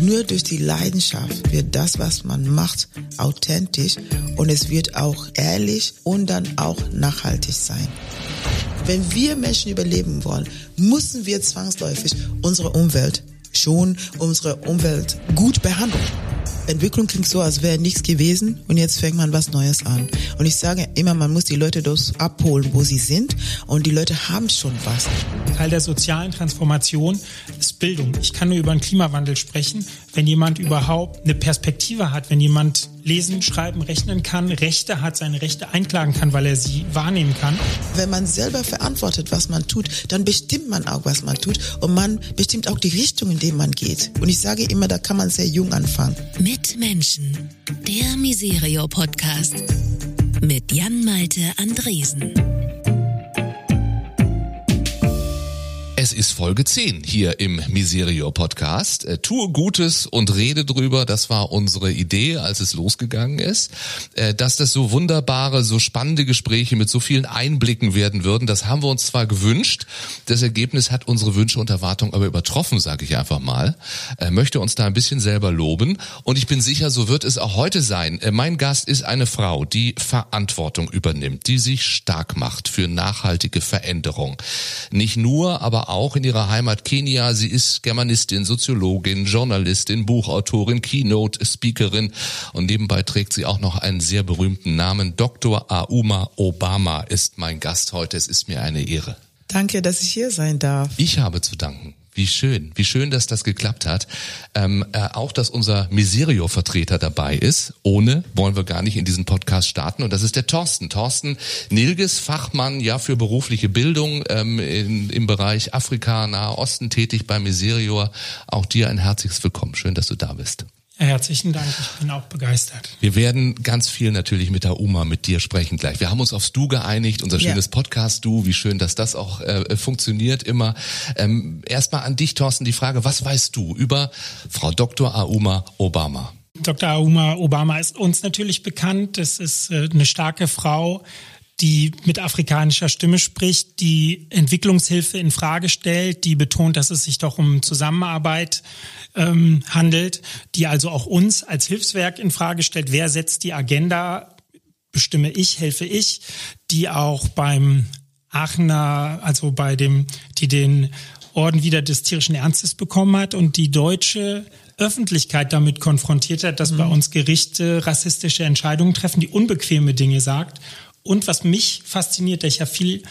Nur durch die Leidenschaft wird das, was man macht, authentisch und es wird auch ehrlich und dann auch nachhaltig sein. Wenn wir Menschen überleben wollen, müssen wir zwangsläufig unsere Umwelt schon unsere Umwelt gut behandeln. Entwicklung klingt so, als wäre nichts gewesen und jetzt fängt man was Neues an. Und ich sage immer, man muss die Leute das abholen, wo sie sind und die Leute haben schon was. Teil der sozialen Transformation ist Bildung. Ich kann nur über den Klimawandel sprechen, wenn jemand überhaupt eine Perspektive hat, wenn jemand lesen, schreiben, rechnen kann, Rechte hat, seine Rechte einklagen kann, weil er sie wahrnehmen kann. Wenn man selber verantwortet, was man tut, dann bestimmt man auch, was man tut und man bestimmt auch die Richtung, in die man geht. Und ich sage immer, da kann man sehr jung anfangen. Mit Menschen, der Miserio Podcast mit Jan Malte Andresen. Es ist Folge 10 hier im Miserio Podcast. Äh, tue Gutes und rede drüber. Das war unsere Idee, als es losgegangen ist. Äh, dass das so wunderbare, so spannende Gespräche mit so vielen Einblicken werden würden, das haben wir uns zwar gewünscht. Das Ergebnis hat unsere Wünsche und Erwartungen aber übertroffen, sage ich einfach mal. Äh, möchte uns da ein bisschen selber loben. Und ich bin sicher, so wird es auch heute sein. Äh, mein Gast ist eine Frau, die Verantwortung übernimmt, die sich stark macht für nachhaltige Veränderung. Nicht nur, aber auch in ihrer Heimat Kenia. Sie ist Germanistin, Soziologin, Journalistin, Buchautorin, Keynote-Speakerin und nebenbei trägt sie auch noch einen sehr berühmten Namen. Dr. Auma Obama ist mein Gast heute. Es ist mir eine Ehre. Danke, dass ich hier sein darf. Ich habe zu danken. Wie schön, wie schön, dass das geklappt hat. Ähm, äh, auch, dass unser Miserio-Vertreter dabei ist. Ohne wollen wir gar nicht in diesen Podcast starten. Und das ist der Thorsten. Thorsten Nilges, Fachmann ja für berufliche Bildung ähm, in, im Bereich Afrika, Nahe Osten tätig bei Miserio. Auch dir ein herzliches Willkommen. Schön, dass du da bist. Herzlichen Dank, ich bin auch begeistert. Wir werden ganz viel natürlich mit der Oma, mit dir sprechen gleich. Wir haben uns aufs Du geeinigt, unser schönes ja. Podcast-Du. Wie schön, dass das auch äh, funktioniert immer. Ähm, Erstmal an dich, Thorsten, die Frage, was weißt du über Frau Dr. Auma Obama? Dr. Auma Obama ist uns natürlich bekannt. Es ist äh, eine starke Frau, die mit afrikanischer Stimme spricht, die Entwicklungshilfe in Frage stellt, die betont, dass es sich doch um Zusammenarbeit ähm, handelt, die also auch uns als Hilfswerk in Frage stellt. Wer setzt die Agenda? Bestimme ich, helfe ich, die auch beim Aachener, also bei dem, die den Orden wieder des tierischen Ernstes bekommen hat und die deutsche Öffentlichkeit damit konfrontiert hat, dass mhm. bei uns Gerichte rassistische Entscheidungen treffen, die unbequeme Dinge sagt und was mich fasziniert, da ich ja viel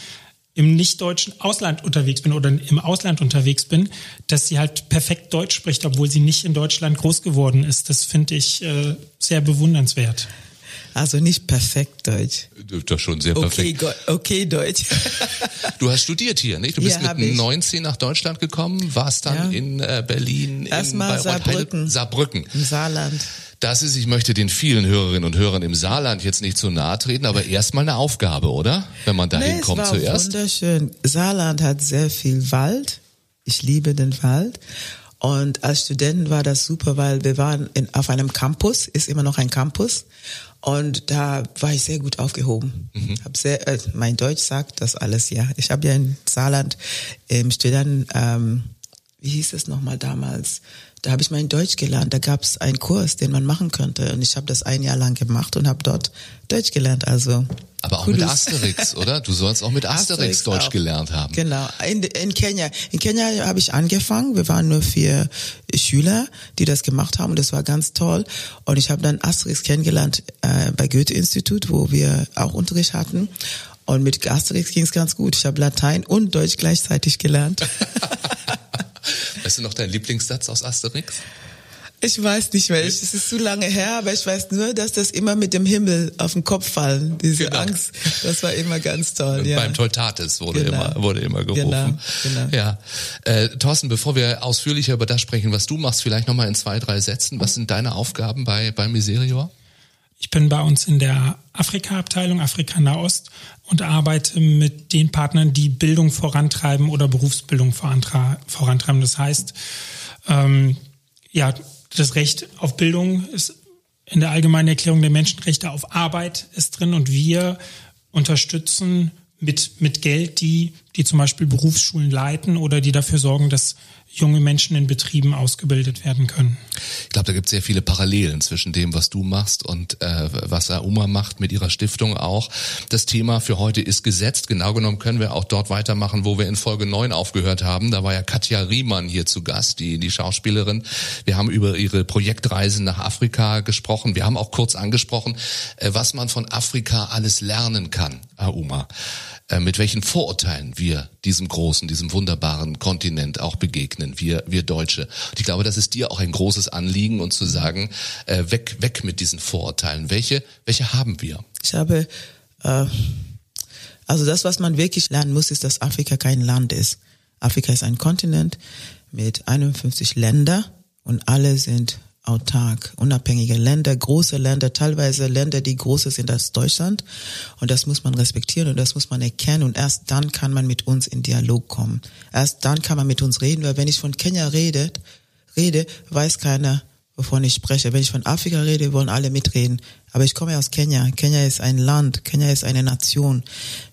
im nicht-deutschen Ausland unterwegs bin oder im Ausland unterwegs bin, dass sie halt perfekt Deutsch spricht, obwohl sie nicht in Deutschland groß geworden ist. Das finde ich äh, sehr bewundernswert. Also nicht perfekt Deutsch. Doch schon sehr perfekt. Okay, okay Deutsch. du hast studiert hier, nicht? Du bist ja, mit 19 nach Deutschland gekommen, warst dann ja. in äh, Berlin, Erstmal in Saarbrücken. Saarbrücken. Im Saarland. Das ist, ich möchte den vielen Hörerinnen und Hörern im Saarland jetzt nicht zu nahe treten, aber erstmal eine Aufgabe, oder? Wenn man da nee, kommt zuerst. Wunderschön. Saarland hat sehr viel Wald. Ich liebe den Wald. Und als Studenten war das super, weil wir waren in, auf einem Campus, ist immer noch ein Campus. Und da war ich sehr gut aufgehoben. Mhm. Hab sehr, äh, mein Deutsch sagt das alles, ja. Ich habe ja in Saarland im Studenten, ähm, wie hieß es nochmal damals? Da habe ich mein Deutsch gelernt. Da gab es einen Kurs, den man machen könnte. Und ich habe das ein Jahr lang gemacht und habe dort Deutsch gelernt. Also aber auch Kudus. mit Asterix, oder? Du sollst auch mit Asterix, Asterix Deutsch auch. gelernt haben. Genau. In, in Kenia. In Kenia habe ich angefangen. Wir waren nur vier Schüler, die das gemacht haben. Und das war ganz toll. Und ich habe dann Asterix kennengelernt äh, bei Goethe-Institut, wo wir auch Unterricht hatten. Und mit Asterix ging es ganz gut. Ich habe Latein und Deutsch gleichzeitig gelernt. Weißt du noch deinen Lieblingssatz aus Asterix? Ich weiß nicht mehr, es ist zu lange her, aber ich weiß nur, dass das immer mit dem Himmel auf den Kopf fallen, diese genau. Angst, das war immer ganz toll. Ja. Beim Teutates wurde genau. immer wurde immer gerufen. Genau, genau. Ja, äh, Thorsten, bevor wir ausführlicher über das sprechen, was du machst, vielleicht nochmal in zwei, drei Sätzen. Was sind deine Aufgaben bei bei Miserior? Ich bin bei uns in der Afrika-Abteilung, Afrika Nahost und arbeite mit den Partnern, die Bildung vorantreiben oder Berufsbildung vorantreiben. Das heißt, ähm, ja, das Recht auf Bildung ist in der allgemeinen Erklärung der Menschenrechte auf Arbeit ist drin und wir unterstützen mit, mit Geld die, die zum Beispiel Berufsschulen leiten oder die dafür sorgen, dass junge Menschen in Betrieben ausgebildet werden können. Ich glaube, da gibt es sehr viele Parallelen zwischen dem, was du machst und äh, was Auma macht mit ihrer Stiftung auch. Das Thema für heute ist gesetzt. Genau genommen können wir auch dort weitermachen, wo wir in Folge 9 aufgehört haben. Da war ja Katja Riemann hier zu Gast, die, die Schauspielerin. Wir haben über ihre Projektreisen nach Afrika gesprochen. Wir haben auch kurz angesprochen, äh, was man von Afrika alles lernen kann, Auma. Äh, mit welchen Vorurteilen wir diesem großen, diesem wunderbaren Kontinent auch begegnen, wir, wir Deutsche. Und ich glaube, das ist dir auch ein großes Anliegen und zu sagen, äh, weg, weg mit diesen Vorurteilen. Welche, welche haben wir? Ich habe, äh, also das, was man wirklich lernen muss, ist, dass Afrika kein Land ist. Afrika ist ein Kontinent mit 51 Ländern und alle sind autark, unabhängige Länder, große Länder, teilweise Länder, die größer sind als Deutschland. Und das muss man respektieren und das muss man erkennen. Und erst dann kann man mit uns in Dialog kommen. Erst dann kann man mit uns reden, weil wenn ich von Kenia rede, rede, weiß keiner, wovon ich spreche. Wenn ich von Afrika rede, wollen alle mitreden. Aber ich komme aus Kenia. Kenia ist ein Land. Kenia ist eine Nation.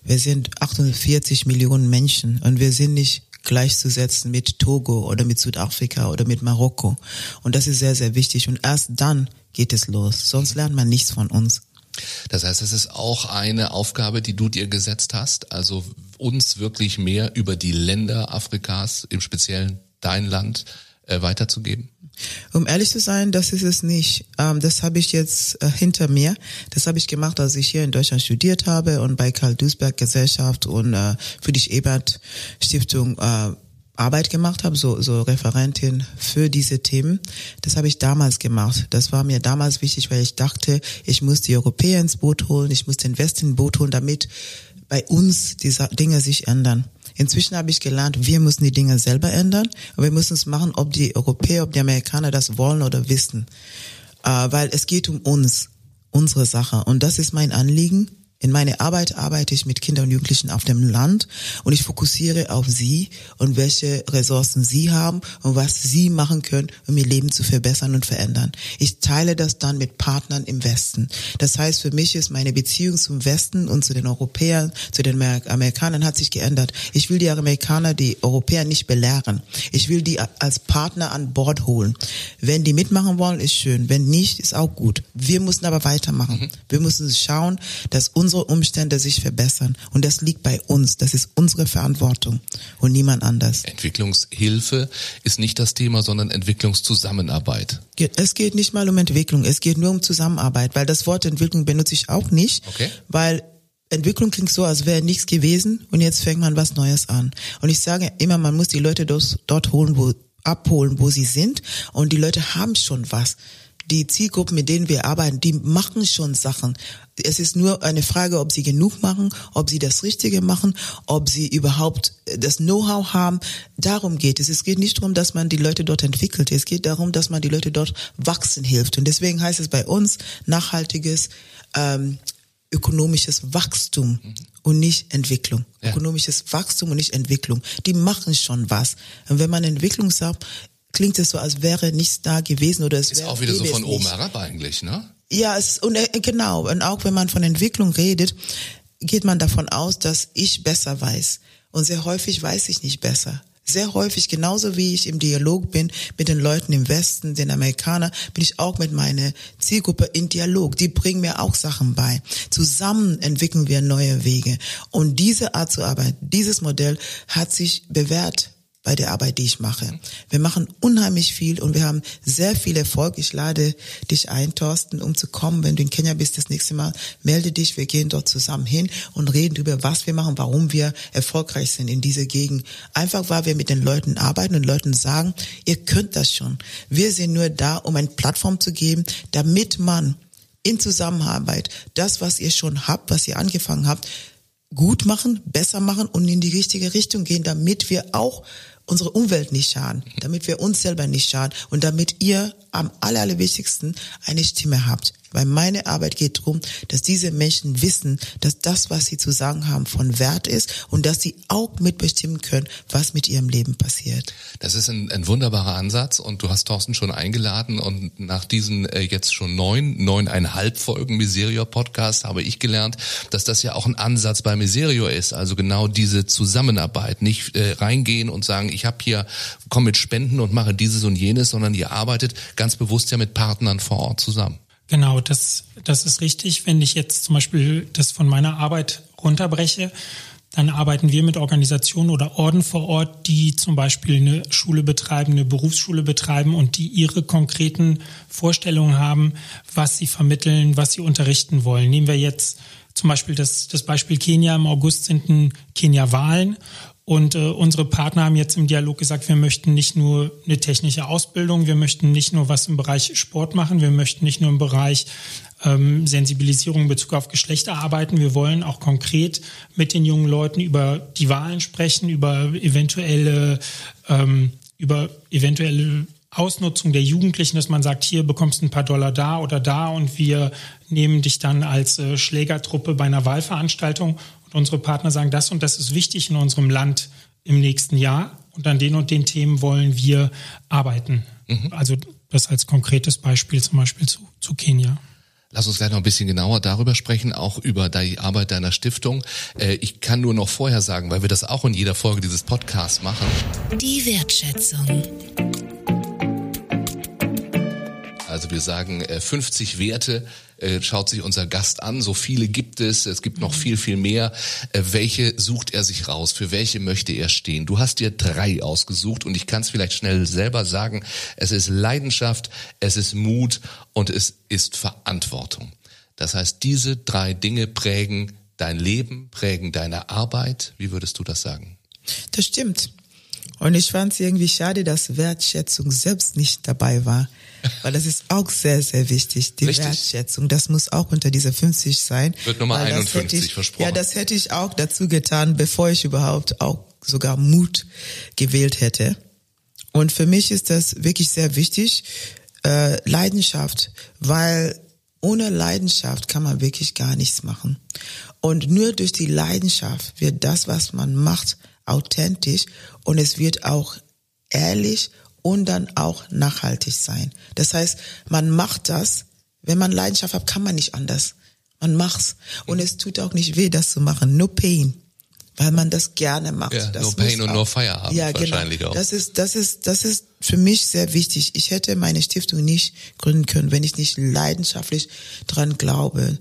Wir sind 48 Millionen Menschen und wir sind nicht gleichzusetzen mit Togo oder mit Südafrika oder mit Marokko. Und das ist sehr, sehr wichtig. Und erst dann geht es los. Sonst lernt man nichts von uns. Das heißt, es ist auch eine Aufgabe, die du dir gesetzt hast, also uns wirklich mehr über die Länder Afrikas, im Speziellen dein Land, äh, weiterzugeben? Um ehrlich zu sein, das ist es nicht. Ähm, das habe ich jetzt äh, hinter mir. Das habe ich gemacht, als ich hier in Deutschland studiert habe und bei Karl Duisberg Gesellschaft und äh, Friedrich Ebert Stiftung äh, Arbeit gemacht habe, so, so Referentin für diese Themen. Das habe ich damals gemacht. Das war mir damals wichtig, weil ich dachte, ich muss die Europäer ins Boot holen, ich muss den Westen ins Boot holen, damit bei uns diese Dinge sich ändern. Inzwischen habe ich gelernt, wir müssen die Dinge selber ändern und wir müssen es machen, ob die Europäer, ob die Amerikaner das wollen oder wissen. Äh, weil es geht um uns, unsere Sache. Und das ist mein Anliegen, in meiner Arbeit arbeite ich mit Kindern und Jugendlichen auf dem Land und ich fokussiere auf sie und welche Ressourcen sie haben und was sie machen können, um ihr Leben zu verbessern und verändern. Ich teile das dann mit Partnern im Westen. Das heißt, für mich ist meine Beziehung zum Westen und zu den Europäern, zu den Amerikanern hat sich geändert. Ich will die Amerikaner, die Europäer nicht belehren. Ich will die als Partner an Bord holen. Wenn die mitmachen wollen, ist schön. Wenn nicht, ist auch gut. Wir müssen aber weitermachen. Mhm. Wir müssen schauen, dass unsere unsere Umstände sich verbessern. Und das liegt bei uns. Das ist unsere Verantwortung und niemand anders. Entwicklungshilfe ist nicht das Thema, sondern Entwicklungszusammenarbeit. Es geht nicht mal um Entwicklung. Es geht nur um Zusammenarbeit, weil das Wort Entwicklung benutze ich auch nicht, okay. weil Entwicklung klingt so, als wäre nichts gewesen und jetzt fängt man was Neues an. Und ich sage immer, man muss die Leute dort, holen, wo, abholen, wo sie sind und die Leute haben schon was die Zielgruppen, mit denen wir arbeiten, die machen schon Sachen. Es ist nur eine Frage, ob sie genug machen, ob sie das Richtige machen, ob sie überhaupt das Know-how haben. Darum geht es. Es geht nicht darum, dass man die Leute dort entwickelt. Es geht darum, dass man die Leute dort wachsen hilft. Und deswegen heißt es bei uns nachhaltiges ähm, ökonomisches Wachstum mhm. und nicht Entwicklung. Ja. Ökonomisches Wachstum und nicht Entwicklung. Die machen schon was. Und wenn man Entwicklung sagt, klingt es so, als wäre nichts da gewesen oder es ist wäre auch wieder so von oben herab eigentlich, ne? Ja, es und äh, genau und auch wenn man von Entwicklung redet, geht man davon aus, dass ich besser weiß und sehr häufig weiß ich nicht besser. Sehr häufig, genauso wie ich im Dialog bin mit den Leuten im Westen, den Amerikanern, bin ich auch mit meiner Zielgruppe in Dialog. Die bringen mir auch Sachen bei. Zusammen entwickeln wir neue Wege. Und diese Art zu arbeiten, dieses Modell hat sich bewährt bei der Arbeit, die ich mache. Wir machen unheimlich viel und wir haben sehr viel Erfolg. Ich lade dich ein, Thorsten, um zu kommen. Wenn du in Kenia bist das nächste Mal, melde dich. Wir gehen dort zusammen hin und reden über, was wir machen, warum wir erfolgreich sind in dieser Gegend. Einfach, weil wir mit den Leuten arbeiten und Leuten sagen, ihr könnt das schon. Wir sind nur da, um eine Plattform zu geben, damit man in Zusammenarbeit das, was ihr schon habt, was ihr angefangen habt, gut machen, besser machen und in die richtige Richtung gehen, damit wir auch unsere Umwelt nicht schaden, damit wir uns selber nicht schaden und damit ihr am aller, allerwichtigsten eine Stimme habt. Weil meine Arbeit geht darum, dass diese Menschen wissen, dass das, was sie zu sagen haben, von Wert ist und dass sie auch mitbestimmen können, was mit ihrem Leben passiert. Das ist ein, ein wunderbarer Ansatz und du hast Thorsten schon eingeladen und nach diesen äh, jetzt schon neun, neuneinhalb Folgen Miserio Podcast habe ich gelernt, dass das ja auch ein Ansatz bei Miserio ist. Also genau diese Zusammenarbeit, nicht äh, reingehen und sagen, ich habe hier, komm mit Spenden und mache dieses und jenes, sondern ihr arbeitet ganz bewusst ja mit Partnern vor Ort zusammen. Genau, das, das ist richtig. Wenn ich jetzt zum Beispiel das von meiner Arbeit runterbreche, dann arbeiten wir mit Organisationen oder Orden vor Ort, die zum Beispiel eine Schule betreiben, eine Berufsschule betreiben und die ihre konkreten Vorstellungen haben, was sie vermitteln, was sie unterrichten wollen. Nehmen wir jetzt zum Beispiel das, das Beispiel Kenia. Im August sind Kenia-Wahlen und äh, unsere Partner haben jetzt im Dialog gesagt, wir möchten nicht nur eine technische Ausbildung, wir möchten nicht nur was im Bereich Sport machen, wir möchten nicht nur im Bereich ähm, Sensibilisierung in Bezug auf Geschlechter arbeiten. Wir wollen auch konkret mit den jungen Leuten über die Wahlen sprechen, über eventuelle, ähm, über eventuelle Ausnutzung der Jugendlichen, dass man sagt, hier bekommst du ein paar Dollar da oder da und wir nehmen dich dann als äh, Schlägertruppe bei einer Wahlveranstaltung unsere Partner sagen, das und das ist wichtig in unserem Land im nächsten Jahr und an den und den Themen wollen wir arbeiten. Mhm. Also das als konkretes Beispiel zum Beispiel zu, zu Kenia. Lass uns gleich noch ein bisschen genauer darüber sprechen, auch über die Arbeit deiner Stiftung. Äh, ich kann nur noch vorher sagen, weil wir das auch in jeder Folge dieses Podcasts machen. Die Wertschätzung. Also wir sagen 50 äh, Werte, äh, schaut sich unser Gast an. So viele gibt es. Es gibt noch mhm. viel, viel mehr. Äh, welche sucht er sich raus? Für welche möchte er stehen? Du hast dir drei ausgesucht und ich kann es vielleicht schnell selber sagen. Es ist Leidenschaft, es ist Mut und es ist Verantwortung. Das heißt, diese drei Dinge prägen dein Leben, prägen deine Arbeit. Wie würdest du das sagen? Das stimmt. Und ich fand es irgendwie schade, dass Wertschätzung selbst nicht dabei war. Weil das ist auch sehr, sehr wichtig, die Richtig. Wertschätzung. Das muss auch unter dieser 50 sein. Wird Nummer 51 ich, versprochen. Ja, das hätte ich auch dazu getan, bevor ich überhaupt auch sogar Mut gewählt hätte. Und für mich ist das wirklich sehr wichtig, äh, Leidenschaft, weil ohne Leidenschaft kann man wirklich gar nichts machen. Und nur durch die Leidenschaft wird das, was man macht, authentisch und es wird auch ehrlich und dann auch nachhaltig sein. Das heißt, man macht das, wenn man Leidenschaft hat, kann man nicht anders. Man macht's und es tut auch nicht weh, das zu machen. No pain, weil man das gerne macht. Ja, das no pain und no Feierabend ja, genau. wahrscheinlich genau. auch. Das ist, das ist, das ist für mich sehr wichtig. Ich hätte meine Stiftung nicht gründen können, wenn ich nicht leidenschaftlich dran glaube,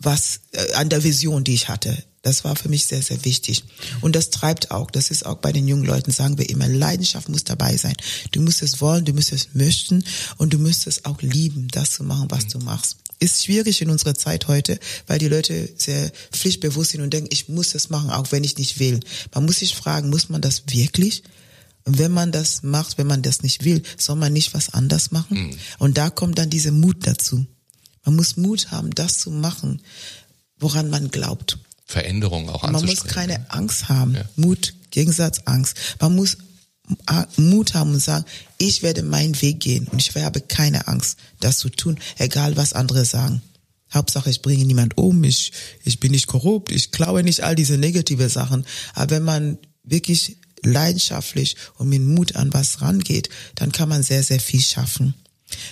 was äh, an der Vision, die ich hatte. Das war für mich sehr, sehr wichtig. Und das treibt auch, das ist auch bei den jungen Leuten, sagen wir immer, Leidenschaft muss dabei sein. Du musst es wollen, du musst es möchten und du musst es auch lieben, das zu machen, was du machst. Ist schwierig in unserer Zeit heute, weil die Leute sehr pflichtbewusst sind und denken, ich muss es machen, auch wenn ich nicht will. Man muss sich fragen, muss man das wirklich? Und wenn man das macht, wenn man das nicht will, soll man nicht was anders machen? Mhm. Und da kommt dann dieser Mut dazu. Man muss Mut haben, das zu machen, woran man glaubt. Veränderung auch Man muss keine Angst haben. Ja. Mut, Gegensatz, Angst. Man muss Mut haben und sagen, ich werde meinen Weg gehen und ich habe keine Angst, das zu tun, egal was andere sagen. Hauptsache, ich bringe niemand um, ich, ich bin nicht korrupt, ich klaue nicht all diese negative Sachen. Aber wenn man wirklich leidenschaftlich und mit Mut an was rangeht, dann kann man sehr, sehr viel schaffen.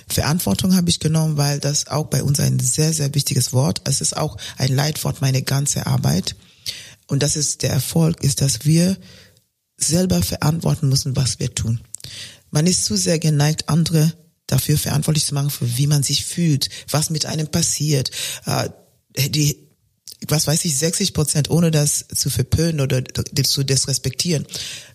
Verantwortung habe ich genommen, weil das auch bei uns ein sehr, sehr wichtiges Wort. Es ist auch ein Leitwort meine ganze Arbeit. Und das ist der Erfolg, ist, dass wir selber verantworten müssen, was wir tun. Man ist zu sehr geneigt, andere dafür verantwortlich zu machen, für wie man sich fühlt, was mit einem passiert. Äh, die, was weiß ich, 60 Prozent, ohne das zu verpönen oder zu disrespektieren,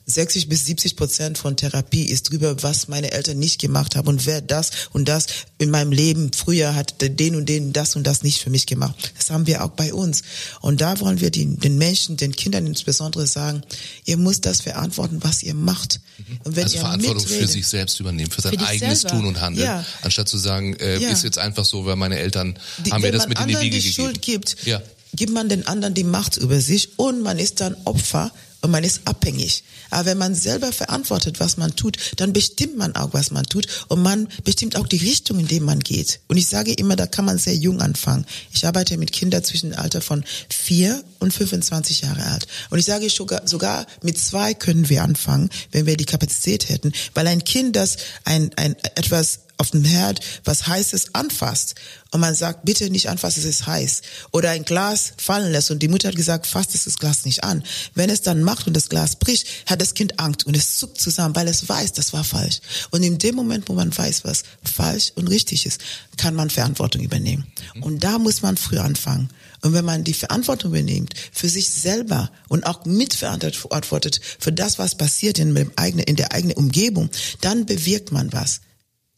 60 bis 70 Prozent von Therapie ist drüber, was meine Eltern nicht gemacht haben und wer das und das in meinem Leben früher hat den und den das und das nicht für mich gemacht. Das haben wir auch bei uns. Und da wollen wir den, den Menschen, den Kindern insbesondere sagen, ihr müsst das verantworten, was ihr macht. Mhm. Und wenn also ihr Verantwortung für sich selbst übernehmen, für sein für eigenes selber. Tun und Handeln, ja. anstatt zu sagen, äh, ja. ist jetzt einfach so, weil meine Eltern die, haben mir das mit in die Wiege die gegeben. Schuld gibt, ja. Gibt man den anderen die Macht über sich und man ist dann Opfer und man ist abhängig. Aber wenn man selber verantwortet, was man tut, dann bestimmt man auch, was man tut und man bestimmt auch die Richtung, in die man geht. Und ich sage immer, da kann man sehr jung anfangen. Ich arbeite mit Kindern zwischen dem Alter von vier und 25 Jahre alt. Und ich sage sogar, sogar mit zwei können wir anfangen, wenn wir die Kapazität hätten, weil ein Kind, das ein, ein etwas auf dem Herd was Heißes anfasst und man sagt, bitte nicht anfassen, es ist heiß. Oder ein Glas fallen lässt und die Mutter hat gesagt, fasst das Glas nicht an. Wenn es dann macht und das Glas bricht, hat das Kind Angst und es zuckt zusammen, weil es weiß, das war falsch. Und in dem Moment, wo man weiß, was falsch und richtig ist, kann man Verantwortung übernehmen. Und da muss man früh anfangen. Und wenn man die Verantwortung übernimmt für sich selber und auch mitverantwortet für das, was passiert in der eigenen Umgebung, dann bewirkt man was.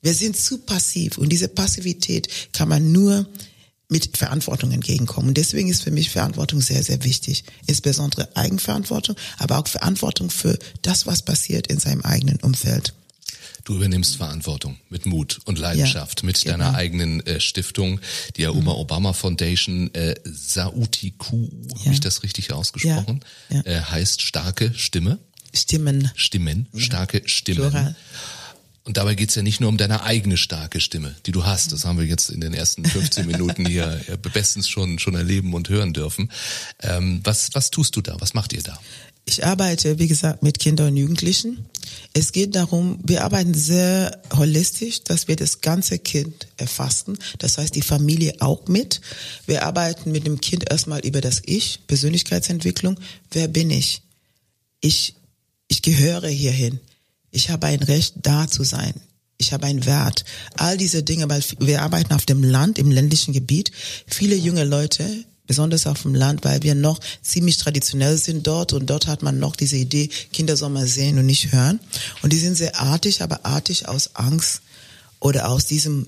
Wir sind zu passiv und diese Passivität kann man nur mit Verantwortung entgegenkommen. Und deswegen ist für mich Verantwortung sehr, sehr wichtig. Insbesondere Eigenverantwortung, aber auch Verantwortung für das, was passiert in seinem eigenen Umfeld. Du übernimmst Verantwortung mit Mut und Leidenschaft, ja, mit genau. deiner eigenen äh, Stiftung, die Uma mhm. Obama Foundation, äh, Sautiku, ja. habe ich das richtig ausgesprochen, ja, äh, heißt starke Stimme. Stimmen. Stimmen, starke Stimmen. Plural. Und dabei geht's ja nicht nur um deine eigene starke Stimme, die du hast. Das haben wir jetzt in den ersten 15 Minuten hier bestens schon, schon erleben und hören dürfen. Ähm, was, was tust du da? Was macht ihr da? Ich arbeite, wie gesagt, mit Kindern und Jugendlichen. Es geht darum, wir arbeiten sehr holistisch, dass wir das ganze Kind erfassen. Das heißt, die Familie auch mit. Wir arbeiten mit dem Kind erstmal über das Ich, Persönlichkeitsentwicklung. Wer bin ich? Ich, ich gehöre hierhin. Ich habe ein Recht, da zu sein. Ich habe einen Wert. All diese Dinge, weil wir arbeiten auf dem Land, im ländlichen Gebiet. Viele junge Leute, besonders auf dem Land, weil wir noch ziemlich traditionell sind dort und dort hat man noch diese Idee, Kinder soll man sehen und nicht hören. Und die sind sehr artig, aber artig aus Angst oder aus diesem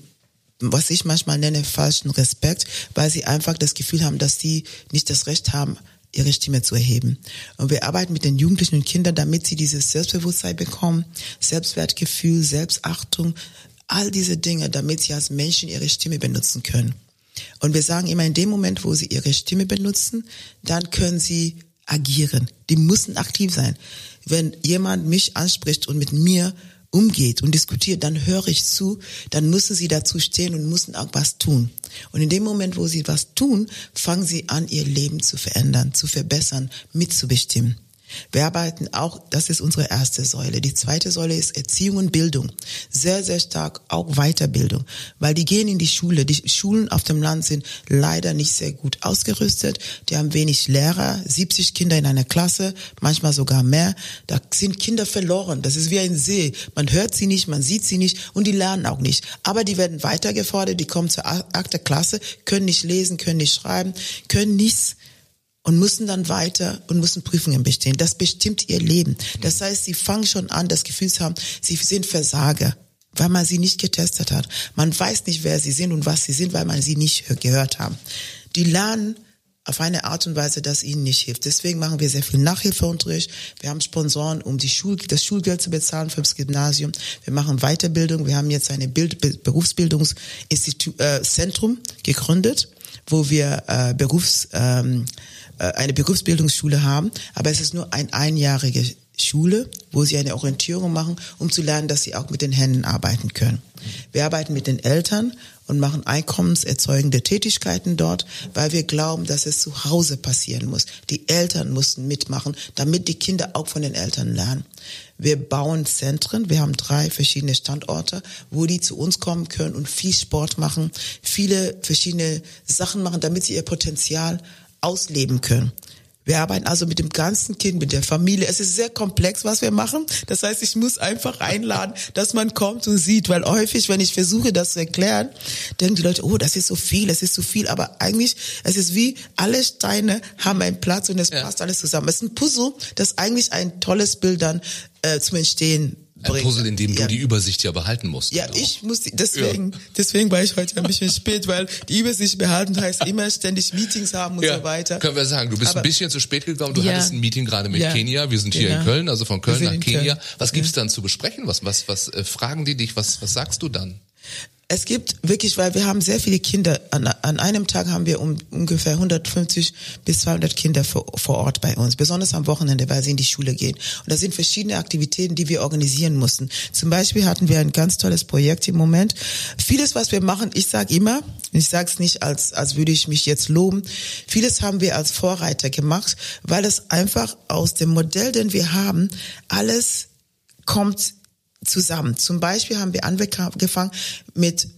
was ich manchmal nenne, falschen Respekt, weil sie einfach das Gefühl haben, dass sie nicht das Recht haben, ihre Stimme zu erheben. Und wir arbeiten mit den Jugendlichen und Kindern, damit sie dieses Selbstbewusstsein bekommen, Selbstwertgefühl, Selbstachtung, all diese Dinge, damit sie als Menschen ihre Stimme benutzen können. Und wir sagen immer, in dem Moment, wo sie ihre Stimme benutzen, dann können sie agieren. Die müssen aktiv sein. Wenn jemand mich anspricht und mit mir umgeht und diskutiert, dann höre ich zu, dann müssen sie dazu stehen und müssen auch was tun. Und in dem Moment, wo sie was tun, fangen sie an, ihr Leben zu verändern, zu verbessern, mitzubestimmen. Wir arbeiten auch, das ist unsere erste Säule. Die zweite Säule ist Erziehung und Bildung. Sehr, sehr stark auch Weiterbildung, weil die gehen in die Schule. Die Schulen auf dem Land sind leider nicht sehr gut ausgerüstet. Die haben wenig Lehrer, 70 Kinder in einer Klasse, manchmal sogar mehr. Da sind Kinder verloren. Das ist wie ein See. Man hört sie nicht, man sieht sie nicht und die lernen auch nicht. Aber die werden weitergefordert, die kommen zur achte Klasse, können nicht lesen, können nicht schreiben, können nichts und müssen dann weiter und müssen Prüfungen bestehen. Das bestimmt ihr Leben. Das heißt, sie fangen schon an, das Gefühl zu haben, sie sind Versager, weil man sie nicht getestet hat. Man weiß nicht, wer sie sind und was sie sind, weil man sie nicht gehört haben. Die lernen auf eine Art und Weise, das ihnen nicht hilft. Deswegen machen wir sehr viel Nachhilfeunterricht. Wir haben Sponsoren, um die Schul das Schulgeld zu bezahlen fürs Gymnasium. Wir machen Weiterbildung. Wir haben jetzt eine Bild Berufsbildungszentrum äh, gegründet, wo wir äh, Berufs ähm, äh, eine Berufsbildungsschule haben, aber es ist nur ein einjährige Schule, wo sie eine Orientierung machen, um zu lernen, dass sie auch mit den Händen arbeiten können. Wir arbeiten mit den Eltern und machen einkommenserzeugende Tätigkeiten dort, weil wir glauben, dass es zu Hause passieren muss. Die Eltern mussten mitmachen, damit die Kinder auch von den Eltern lernen. Wir bauen Zentren. Wir haben drei verschiedene Standorte, wo die zu uns kommen können und viel Sport machen, viele verschiedene Sachen machen, damit sie ihr Potenzial ausleben können. Wir arbeiten also mit dem ganzen Kind, mit der Familie. Es ist sehr komplex, was wir machen. Das heißt, ich muss einfach einladen, dass man kommt und sieht, weil häufig, wenn ich versuche, das zu erklären, denken die Leute, oh, das ist so viel, das ist so viel. Aber eigentlich, es ist wie alle Steine haben einen Platz und es ja. passt alles zusammen. Es ist ein Puzzle, das eigentlich ein tolles Bild dann äh, zum Entstehen ein Puzzle, in dem ja. du die Übersicht ja behalten musst. Ja, genau. ich muss, deswegen, ja. deswegen war ich heute ein bisschen spät, weil die Übersicht behalten heißt immer ständig Meetings haben und ja. so weiter. Können wir sagen, du bist Aber, ein bisschen zu spät gekommen, du hattest ein Meeting gerade mit Kenia, wir sind hier genau. in Köln, also von Köln nach Kenia. Köln. Was gibt's dann zu besprechen? Was, was, was äh, fragen die dich? Was, was sagst du dann? Es gibt wirklich, weil wir haben sehr viele Kinder. An, an einem Tag haben wir um, ungefähr 150 bis 200 Kinder vor, vor Ort bei uns, besonders am Wochenende, weil sie in die Schule gehen. Und das sind verschiedene Aktivitäten, die wir organisieren mussten. Zum Beispiel hatten wir ein ganz tolles Projekt im Moment. Vieles, was wir machen, ich sage immer, ich sage es nicht, als, als würde ich mich jetzt loben, vieles haben wir als Vorreiter gemacht, weil es einfach aus dem Modell, den wir haben, alles kommt zusammen. Zum Beispiel haben wir angefangen mit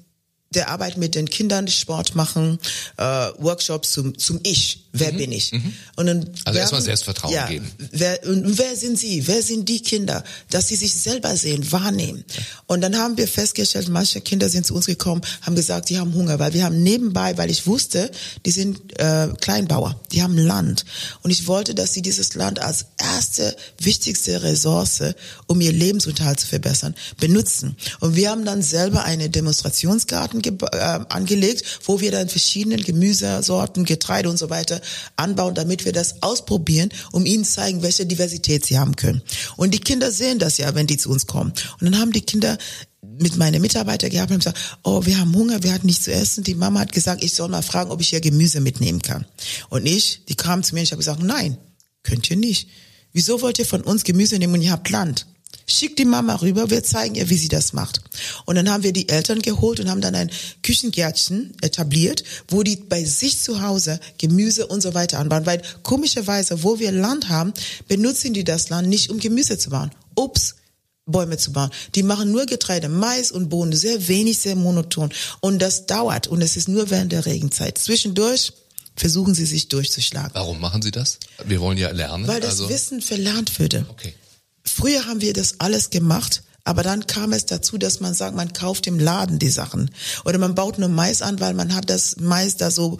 der Arbeit mit den Kindern, Sport machen, äh, Workshops zum, zum Ich. Wer mhm. bin ich? Mhm. Und dann also erstmal Selbstvertrauen ja, geben. Wer, und wer sind Sie? Wer sind die Kinder? Dass sie sich selber sehen, wahrnehmen. Und dann haben wir festgestellt, manche Kinder sind zu uns gekommen, haben gesagt, die haben Hunger, weil wir haben nebenbei, weil ich wusste, die sind äh, Kleinbauer, die haben Land. Und ich wollte, dass sie dieses Land als erste, wichtigste Ressource, um ihr Lebensunterhalt zu verbessern, benutzen. Und wir haben dann selber eine Demonstrationsgarten äh, angelegt, wo wir dann verschiedene Gemüsesorten, Getreide und so weiter anbauen, damit wir das ausprobieren, um ihnen zeigen, welche Diversität sie haben können. Und die Kinder sehen das ja, wenn die zu uns kommen. Und dann haben die Kinder mit meinen Mitarbeitern gehabt und haben gesagt, oh, wir haben Hunger, wir hatten nichts zu essen. Die Mama hat gesagt, ich soll mal fragen, ob ich hier Gemüse mitnehmen kann. Und ich, die kamen zu mir und ich habe gesagt, nein, könnt ihr nicht. Wieso wollt ihr von uns Gemüse nehmen und ihr habt Land? Schick die Mama rüber, wir zeigen ihr, wie sie das macht. Und dann haben wir die Eltern geholt und haben dann ein Küchengärtchen etabliert, wo die bei sich zu Hause Gemüse und so weiter anbauen. Weil komischerweise, wo wir Land haben, benutzen die das Land nicht, um Gemüse zu bauen. Obst, Bäume zu bauen. Die machen nur Getreide, Mais und Bohnen, sehr wenig, sehr monoton. Und das dauert und es ist nur während der Regenzeit. Zwischendurch versuchen sie sich durchzuschlagen. Warum machen sie das? Wir wollen ja lernen. Weil das also Wissen verlernt würde. Okay. Früher haben wir das alles gemacht, aber dann kam es dazu, dass man sagt, man kauft im Laden die Sachen. Oder man baut nur Mais an, weil man hat das Mais da so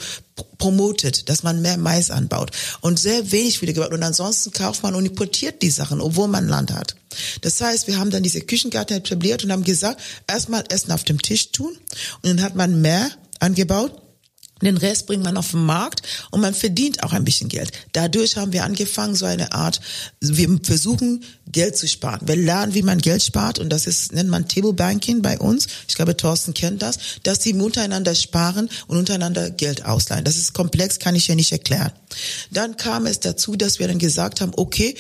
promotet, dass man mehr Mais anbaut. Und sehr wenig wieder gebaut. Und ansonsten kauft man und importiert die Sachen, obwohl man Land hat. Das heißt, wir haben dann diese Küchengarten etabliert und haben gesagt, erstmal Essen auf dem Tisch tun. Und dann hat man mehr angebaut den Rest bringt man auf den Markt und man verdient auch ein bisschen Geld. Dadurch haben wir angefangen, so eine Art, wir versuchen Geld zu sparen. Wir lernen, wie man Geld spart und das ist, nennt man Table Banking bei uns. Ich glaube, Thorsten kennt das, dass die untereinander sparen und untereinander Geld ausleihen. Das ist komplex, kann ich ja nicht erklären. Dann kam es dazu, dass wir dann gesagt haben, okay,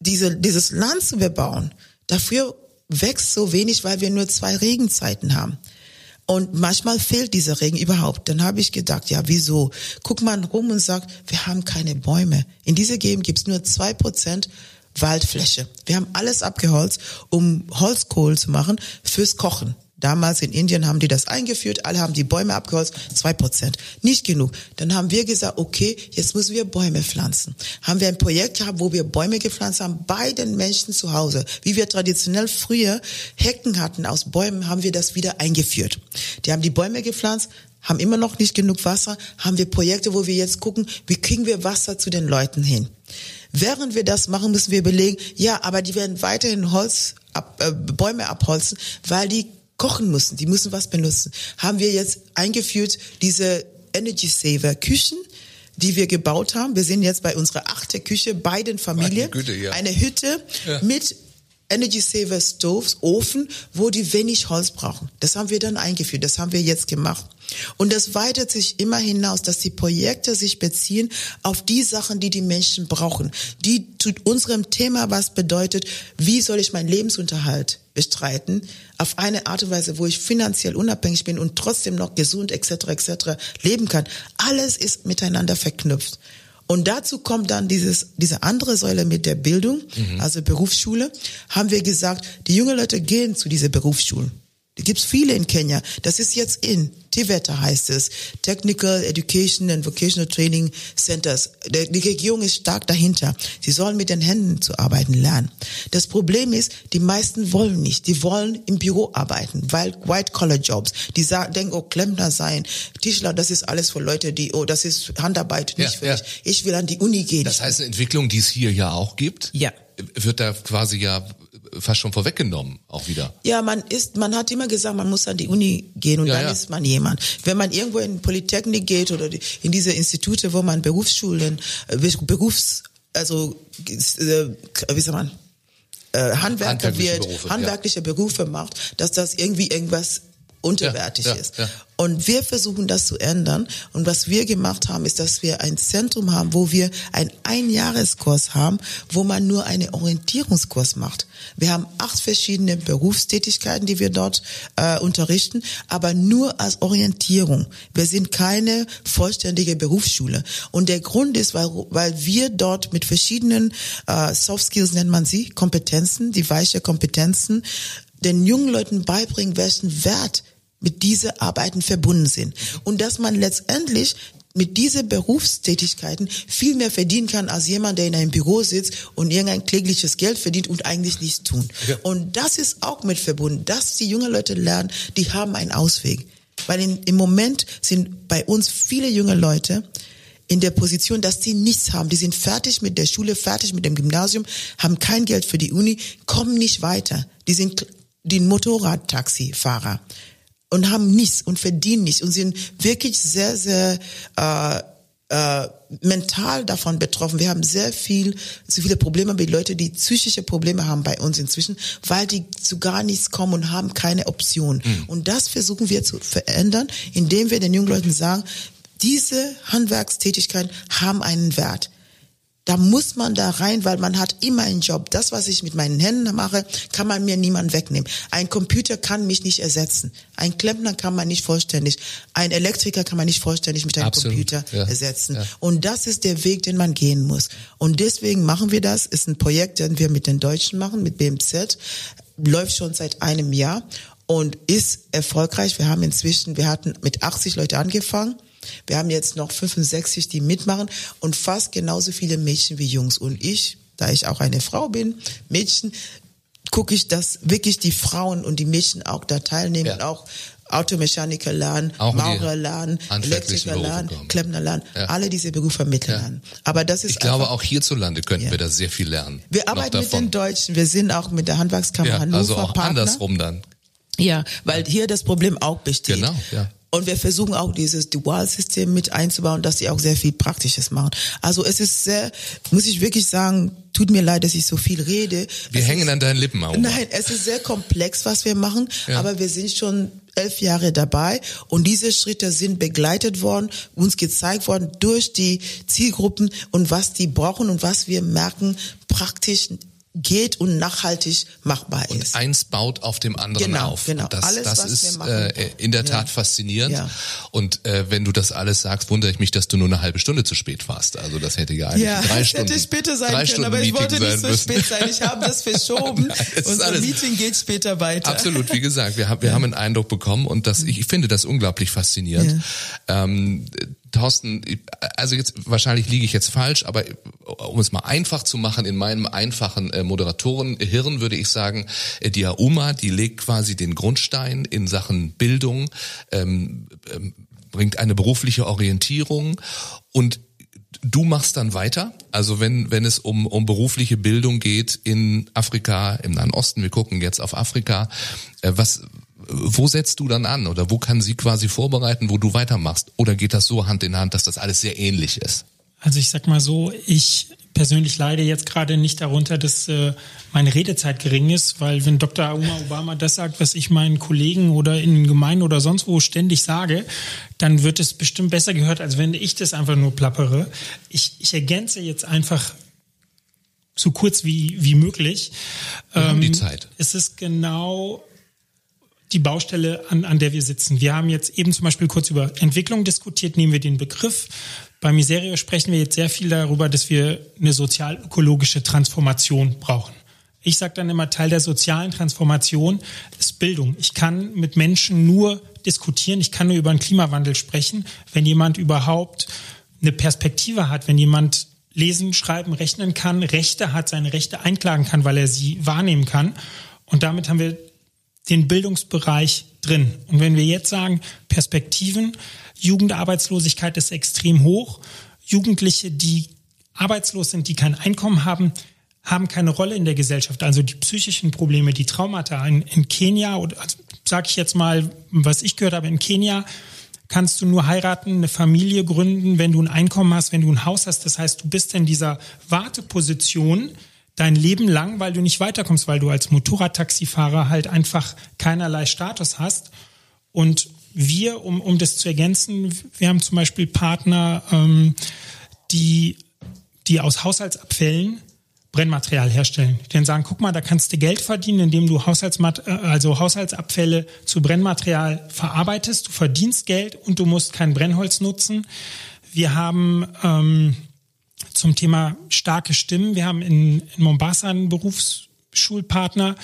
diese, dieses Land zu bebauen, dafür wächst so wenig, weil wir nur zwei Regenzeiten haben. Und manchmal fehlt dieser Regen überhaupt. Dann habe ich gedacht, ja, wieso? Guck mal rum und sagt, wir haben keine Bäume. In dieser Gegend gibt's nur zwei Prozent Waldfläche. Wir haben alles abgeholzt, um Holzkohl zu machen fürs Kochen. Damals in Indien haben die das eingeführt, alle haben die Bäume abgeholzt, zwei Prozent. Nicht genug. Dann haben wir gesagt, okay, jetzt müssen wir Bäume pflanzen. Haben wir ein Projekt gehabt, wo wir Bäume gepflanzt haben bei den Menschen zu Hause. Wie wir traditionell früher Hecken hatten aus Bäumen, haben wir das wieder eingeführt. Die haben die Bäume gepflanzt, haben immer noch nicht genug Wasser, haben wir Projekte, wo wir jetzt gucken, wie kriegen wir Wasser zu den Leuten hin. Während wir das machen, müssen wir überlegen, ja, aber die werden weiterhin Holz, ab, äh, Bäume abholzen, weil die kochen müssen, die müssen was benutzen, haben wir jetzt eingeführt diese Energy Saver Küchen, die wir gebaut haben. Wir sind jetzt bei unserer achten Küche bei den Familien. Güte, ja. Eine Hütte ja. mit Energy Saver Stoves, Ofen, wo die wenig Holz brauchen. Das haben wir dann eingeführt, das haben wir jetzt gemacht. Und das weitet sich immer hinaus, dass die Projekte sich beziehen auf die Sachen, die die Menschen brauchen, die zu unserem Thema was bedeutet, wie soll ich meinen Lebensunterhalt bestreiten, auf eine Art und Weise, wo ich finanziell unabhängig bin und trotzdem noch gesund etc. etc. leben kann. Alles ist miteinander verknüpft. Und dazu kommt dann dieses, diese andere Säule mit der Bildung, mhm. also Berufsschule, haben wir gesagt, die jungen Leute gehen zu dieser Berufsschulen. Die gibt's viele in Kenia. Das ist jetzt in. TVETA heißt es. Technical Education and Vocational Training Centers. Die Regierung ist stark dahinter. Sie sollen mit den Händen zu arbeiten lernen. Das Problem ist, die meisten wollen nicht. Die wollen im Büro arbeiten, weil White-Collar-Jobs. Die sagen, denken, oh, Klempner sein, Tischler, das ist alles für Leute, die, oh, das ist Handarbeit, nicht ja, für ja. mich. Ich will an die Uni gehen. Das heißt, eine Entwicklung, die es hier ja auch gibt. Ja wird da quasi ja fast schon vorweggenommen, auch wieder. Ja, man ist, man hat immer gesagt, man muss an die Uni gehen und ja, dann ja. ist man jemand. Wenn man irgendwo in Polytechnik geht oder in diese Institute, wo man Berufsschulen, äh, Berufs, also, äh, wie sagt man, äh, Handwerker handwerkliche wird, Berufe, handwerkliche ja. Berufe macht, dass das irgendwie irgendwas unterwertig Ja, ja, ist. ja. Und wir versuchen das zu ändern. Und was wir gemacht haben, ist, dass wir ein Zentrum haben, wo wir einen Einjahreskurs haben, wo man nur einen Orientierungskurs macht. Wir haben acht verschiedene Berufstätigkeiten, die wir dort äh, unterrichten, aber nur als Orientierung. Wir sind keine vollständige Berufsschule. Und der Grund ist, weil, weil wir dort mit verschiedenen äh, Soft Skills nennt man sie, Kompetenzen, die weiche Kompetenzen, den jungen Leuten beibringen, welchen Wert mit diese Arbeiten verbunden sind. Und dass man letztendlich mit diesen Berufstätigkeiten viel mehr verdienen kann als jemand, der in einem Büro sitzt und irgendein klägliches Geld verdient und eigentlich nichts tun. Ja. Und das ist auch mit verbunden, dass die jungen Leute lernen, die haben einen Ausweg. Weil in, im Moment sind bei uns viele junge Leute in der Position, dass sie nichts haben. Die sind fertig mit der Schule, fertig mit dem Gymnasium, haben kein Geld für die Uni, kommen nicht weiter. Die sind die Motorradtaxifahrer und haben nichts und verdienen nichts und sind wirklich sehr, sehr äh, äh, mental davon betroffen. Wir haben sehr viel, so viele Probleme mit Leuten, die psychische Probleme haben bei uns inzwischen, weil die zu gar nichts kommen und haben keine Option. Und das versuchen wir zu verändern, indem wir den jungen Leuten sagen, diese Handwerkstätigkeiten haben einen Wert. Da muss man da rein, weil man hat immer einen Job. Das, was ich mit meinen Händen mache, kann man mir niemand wegnehmen. Ein Computer kann mich nicht ersetzen. Ein Klempner kann man nicht vollständig. Ein Elektriker kann man nicht vollständig mit einem Absolut, Computer ja, ersetzen. ja. Und das ist der Weg, den man gehen muss. Und deswegen machen wir das. Ist ein Projekt, den wir mit den Deutschen machen, mit BMZ. Läuft schon seit einem Jahr und ist erfolgreich. Wir haben inzwischen, wir hatten mit 80 Leute angefangen. Wir haben jetzt noch 65, die mitmachen und fast genauso viele Mädchen wie Jungs. Und ich, da ich auch eine Frau bin, Mädchen, gucke ich, dass wirklich die Frauen und die Mädchen auch da teilnehmen, Ja. auch Automechaniker lernen, Auch Maurer lernen, Elektriker lernen. Klempner lernen, Ja. alle diese Berufe vermitteln Ja. Aber das ist Ich glaube, einfach, auch hierzulande könnten Ja. wir da sehr viel lernen. wir arbeiten mit den Deutschen, wir sind auch mit der Handwerkskammer ja, Hannover also auch Partner. andersrum dann. Ja, weil hier das Problem auch besteht. Genau, ja. Und wir versuchen auch dieses Dualsystem mit einzubauen, dass sie auch sehr viel Praktisches machen. Also es ist sehr, muss ich wirklich sagen, tut mir leid, dass ich so viel rede. Wir es hängen ist, an deinen Lippen, Auma. Nein, es ist sehr komplex, was wir machen, Ja. aber wir sind schon elf Jahre dabei und diese Schritte sind begleitet worden, uns gezeigt worden durch die Zielgruppen und was die brauchen und was wir merken praktisch geht und nachhaltig machbar ist. Eins baut auf dem anderen Genau, auf. genau. Und das Alles, das was wir ist äh, in der Ja. Tat faszinierend. Ja. Und äh, wenn du das alles sagst, wundere ich mich, dass du nur eine halbe Stunde zu spät warst. Also das hätte ja eigentlich Ja, drei Stunden, hätte später sein drei können, Stunden aber ich Meeting wollte nicht so müssen. spät sein. Ich habe das verschoben. Nein, Unser alles- Meeting geht später weiter. Absolut, wie gesagt, wir haben, wir haben einen Eindruck bekommen und das, ich finde das unglaublich faszinierend. Ähm, Thorsten, also jetzt wahrscheinlich liege ich jetzt falsch, aber um es mal einfach zu machen, in meinem einfachen äh, Moderatorenhirn würde ich sagen, äh, die AUMA, die legt quasi den Grundstein in Sachen Bildung, ähm, ähm, bringt eine berufliche Orientierung und Du machst dann weiter, also wenn wenn es um um berufliche Bildung geht in Afrika, im Nahen Osten, wir gucken jetzt auf Afrika, äh, was wo setzt du dann an oder wo kann sie quasi vorbereiten, wo du weitermachst oder geht das so Hand in Hand, dass das alles sehr ähnlich ist? Also ich sag mal so, ich persönlich leide jetzt gerade nicht darunter, dass äh, meine Redezeit gering ist, weil wenn Dr. Uma Obama das sagt, was ich meinen Kollegen oder in Gemeinden oder sonst wo ständig sage, dann wird es bestimmt besser gehört, als wenn ich das einfach nur plappere. Ich, ich ergänze jetzt einfach so kurz wie, wie möglich. Wir haben die Ähm, Zeit. Es ist genau die Baustelle, an, an der wir sitzen. Wir haben jetzt eben zum Beispiel kurz über Entwicklung diskutiert, nehmen wir den Begriff. Bei Miserio sprechen wir jetzt sehr viel darüber, dass wir eine sozial-ökologische Transformation brauchen. Ich sage dann immer, Teil der sozialen Transformation ist Bildung. Ich kann mit Menschen nur diskutieren, ich kann nur über den Klimawandel sprechen, wenn jemand überhaupt eine Perspektive hat, wenn jemand lesen, schreiben, rechnen kann, Rechte hat, seine Rechte einklagen kann, weil er sie wahrnehmen kann. Und damit haben wir den Bildungsbereich drin. Und wenn wir jetzt sagen, Perspektiven, Jugendarbeitslosigkeit ist extrem hoch, Jugendliche, die arbeitslos sind, die kein Einkommen haben, haben keine Rolle in der Gesellschaft. Also die psychischen Probleme, die Traumata in, in Kenia, oder also sage ich jetzt mal, was ich gehört habe, in Kenia kannst du nur heiraten, eine Familie gründen, wenn du ein Einkommen hast, wenn du ein Haus hast. Das heißt, du bist in dieser Warteposition dein Leben lang, weil du nicht weiterkommst, weil du als Motorradtaxifahrer halt einfach keinerlei Status hast. Und wir, um, um das zu ergänzen, wir haben zum Beispiel Partner, ähm, die, die aus Haushaltsabfällen Brennmaterial herstellen. Die dann sagen, guck mal, da kannst du Geld verdienen, indem du Haushaltsmat äh, also Haushaltsabfälle zu Brennmaterial verarbeitest. Du verdienst Geld und du musst kein Brennholz nutzen. Wir haben ähm, zum Thema starke Stimmen, wir haben in, in Mombasa einen Berufsschulpartner,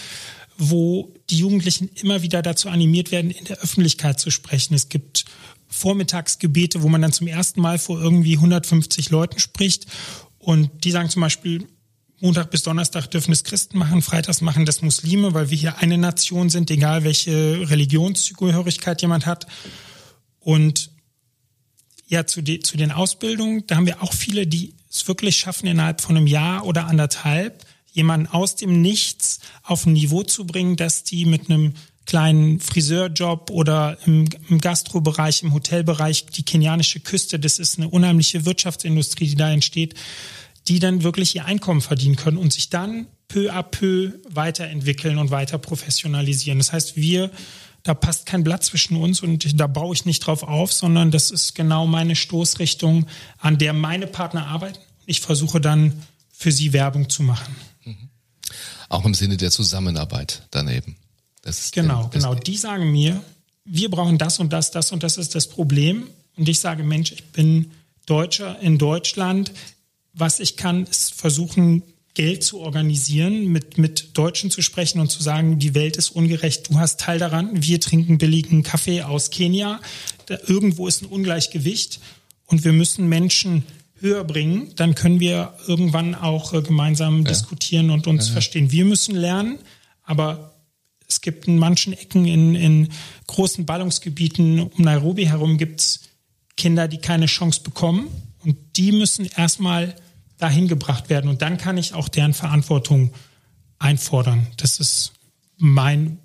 wo die Jugendlichen immer wieder dazu animiert werden, in der Öffentlichkeit zu sprechen. Es gibt Vormittagsgebete, wo man dann zum ersten Mal vor irgendwie 150 Leuten spricht. Und die sagen zum Beispiel, Montag bis Donnerstag dürfen es Christen machen, Freitags machen das Muslime, weil wir hier eine Nation sind, egal welche Religionszugehörigkeit jemand hat. Und ja, zu, de, zu den Ausbildungen, da haben wir auch viele, die es wirklich schaffen, innerhalb von einem Jahr oder anderthalb jemanden aus dem Nichts auf ein Niveau zu bringen, dass die mit einem kleinen Friseurjob oder im, im Gastrobereich, im Hotelbereich, die kenianische Küste, das ist eine unheimliche Wirtschaftsindustrie, die da entsteht, die dann wirklich ihr Einkommen verdienen können und sich dann peu à peu weiterentwickeln und weiter professionalisieren. Das heißt, wir, da passt kein Blatt zwischen uns und da baue ich nicht drauf auf, sondern das ist genau meine Stoßrichtung, an der meine Partner arbeiten. Ich versuche dann für sie Werbung zu machen. Mhm. Auch im Sinne der Zusammenarbeit daneben. genau, der, genau. Die sagen mir, wir brauchen das und das, das und das ist das Problem. Und ich sage, Mensch, ich bin Deutscher in Deutschland was ich kann, ist versuchen, Geld zu organisieren, mit, mit Deutschen zu sprechen und zu sagen, die Welt ist ungerecht, du hast Teil daran, wir trinken billigen Kaffee aus Kenia, da irgendwo ist ein Ungleichgewicht und wir müssen Menschen höher bringen, dann können wir irgendwann auch äh, gemeinsam ja. diskutieren und uns ja. verstehen. Wir müssen lernen, aber es gibt in manchen Ecken in, in großen Ballungsgebieten um Nairobi herum gibt's Kinder, die keine Chance bekommen und die müssen erstmal dahin gebracht werden. Und dann kann ich auch deren Verantwortung einfordern. Das ist mein,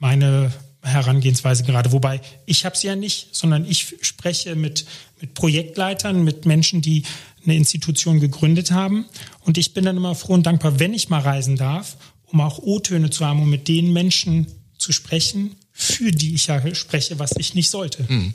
meine Herangehensweise gerade. Wobei ich habe sie ja nicht, sondern ich spreche mit, mit Projektleitern, mit Menschen, die eine Institution gegründet haben. Und ich bin dann immer froh und dankbar, wenn ich mal reisen darf, um auch O-Töne zu haben, um mit den Menschen zu sprechen, für die ich ja spreche, was ich nicht sollte. Mhm.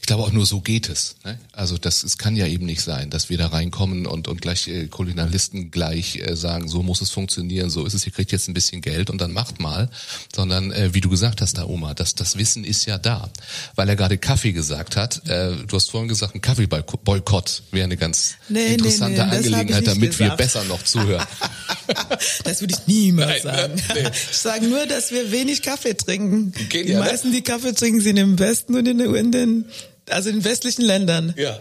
Ich glaube auch nur so geht es. Ne? Also das es kann ja eben nicht sein, dass wir da reinkommen und und gleich äh, Kolonialisten gleich äh, sagen, so muss es funktionieren, so ist es. Ihr kriegt jetzt ein bisschen Geld und dann macht mal, sondern äh, wie du gesagt hast, da Oma, das das Wissen ist ja da, weil er gerade Kaffee gesagt hat. Äh, du hast vorhin gesagt, ein Kaffeeboykott wäre eine ganz nee, interessante nee, nee, Angelegenheit, damit gesagt. wir besser noch zuhören. das würde ich niemals Nein, sagen. Nee. Ich sage nur, dass wir wenig Kaffee trinken. Genial, die ne? meisten, die Kaffee trinken, sind im Westen und in den den, also in westlichen Ländern. Ja.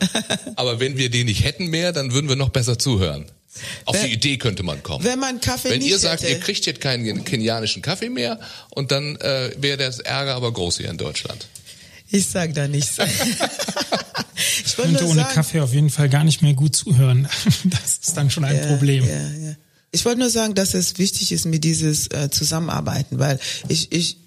Aber wenn wir die nicht hätten mehr, dann würden wir noch besser zuhören. Auf wenn, die Idee könnte man kommen. Wenn man Kaffee Wenn nicht ihr sagt, hätte. ihr kriegt jetzt keinen kenianischen Kaffee mehr und dann äh, wäre das Ärger aber groß hier in Deutschland. Ich sag da nichts. ich könnte ohne sagen, Kaffee auf jeden Fall gar nicht mehr gut zuhören. Das ist dann schon ein ja, Problem. Ja, ja. Ich wollte nur sagen, dass es wichtig ist mit dieses äh, Zusammenarbeiten, weil ich, ich,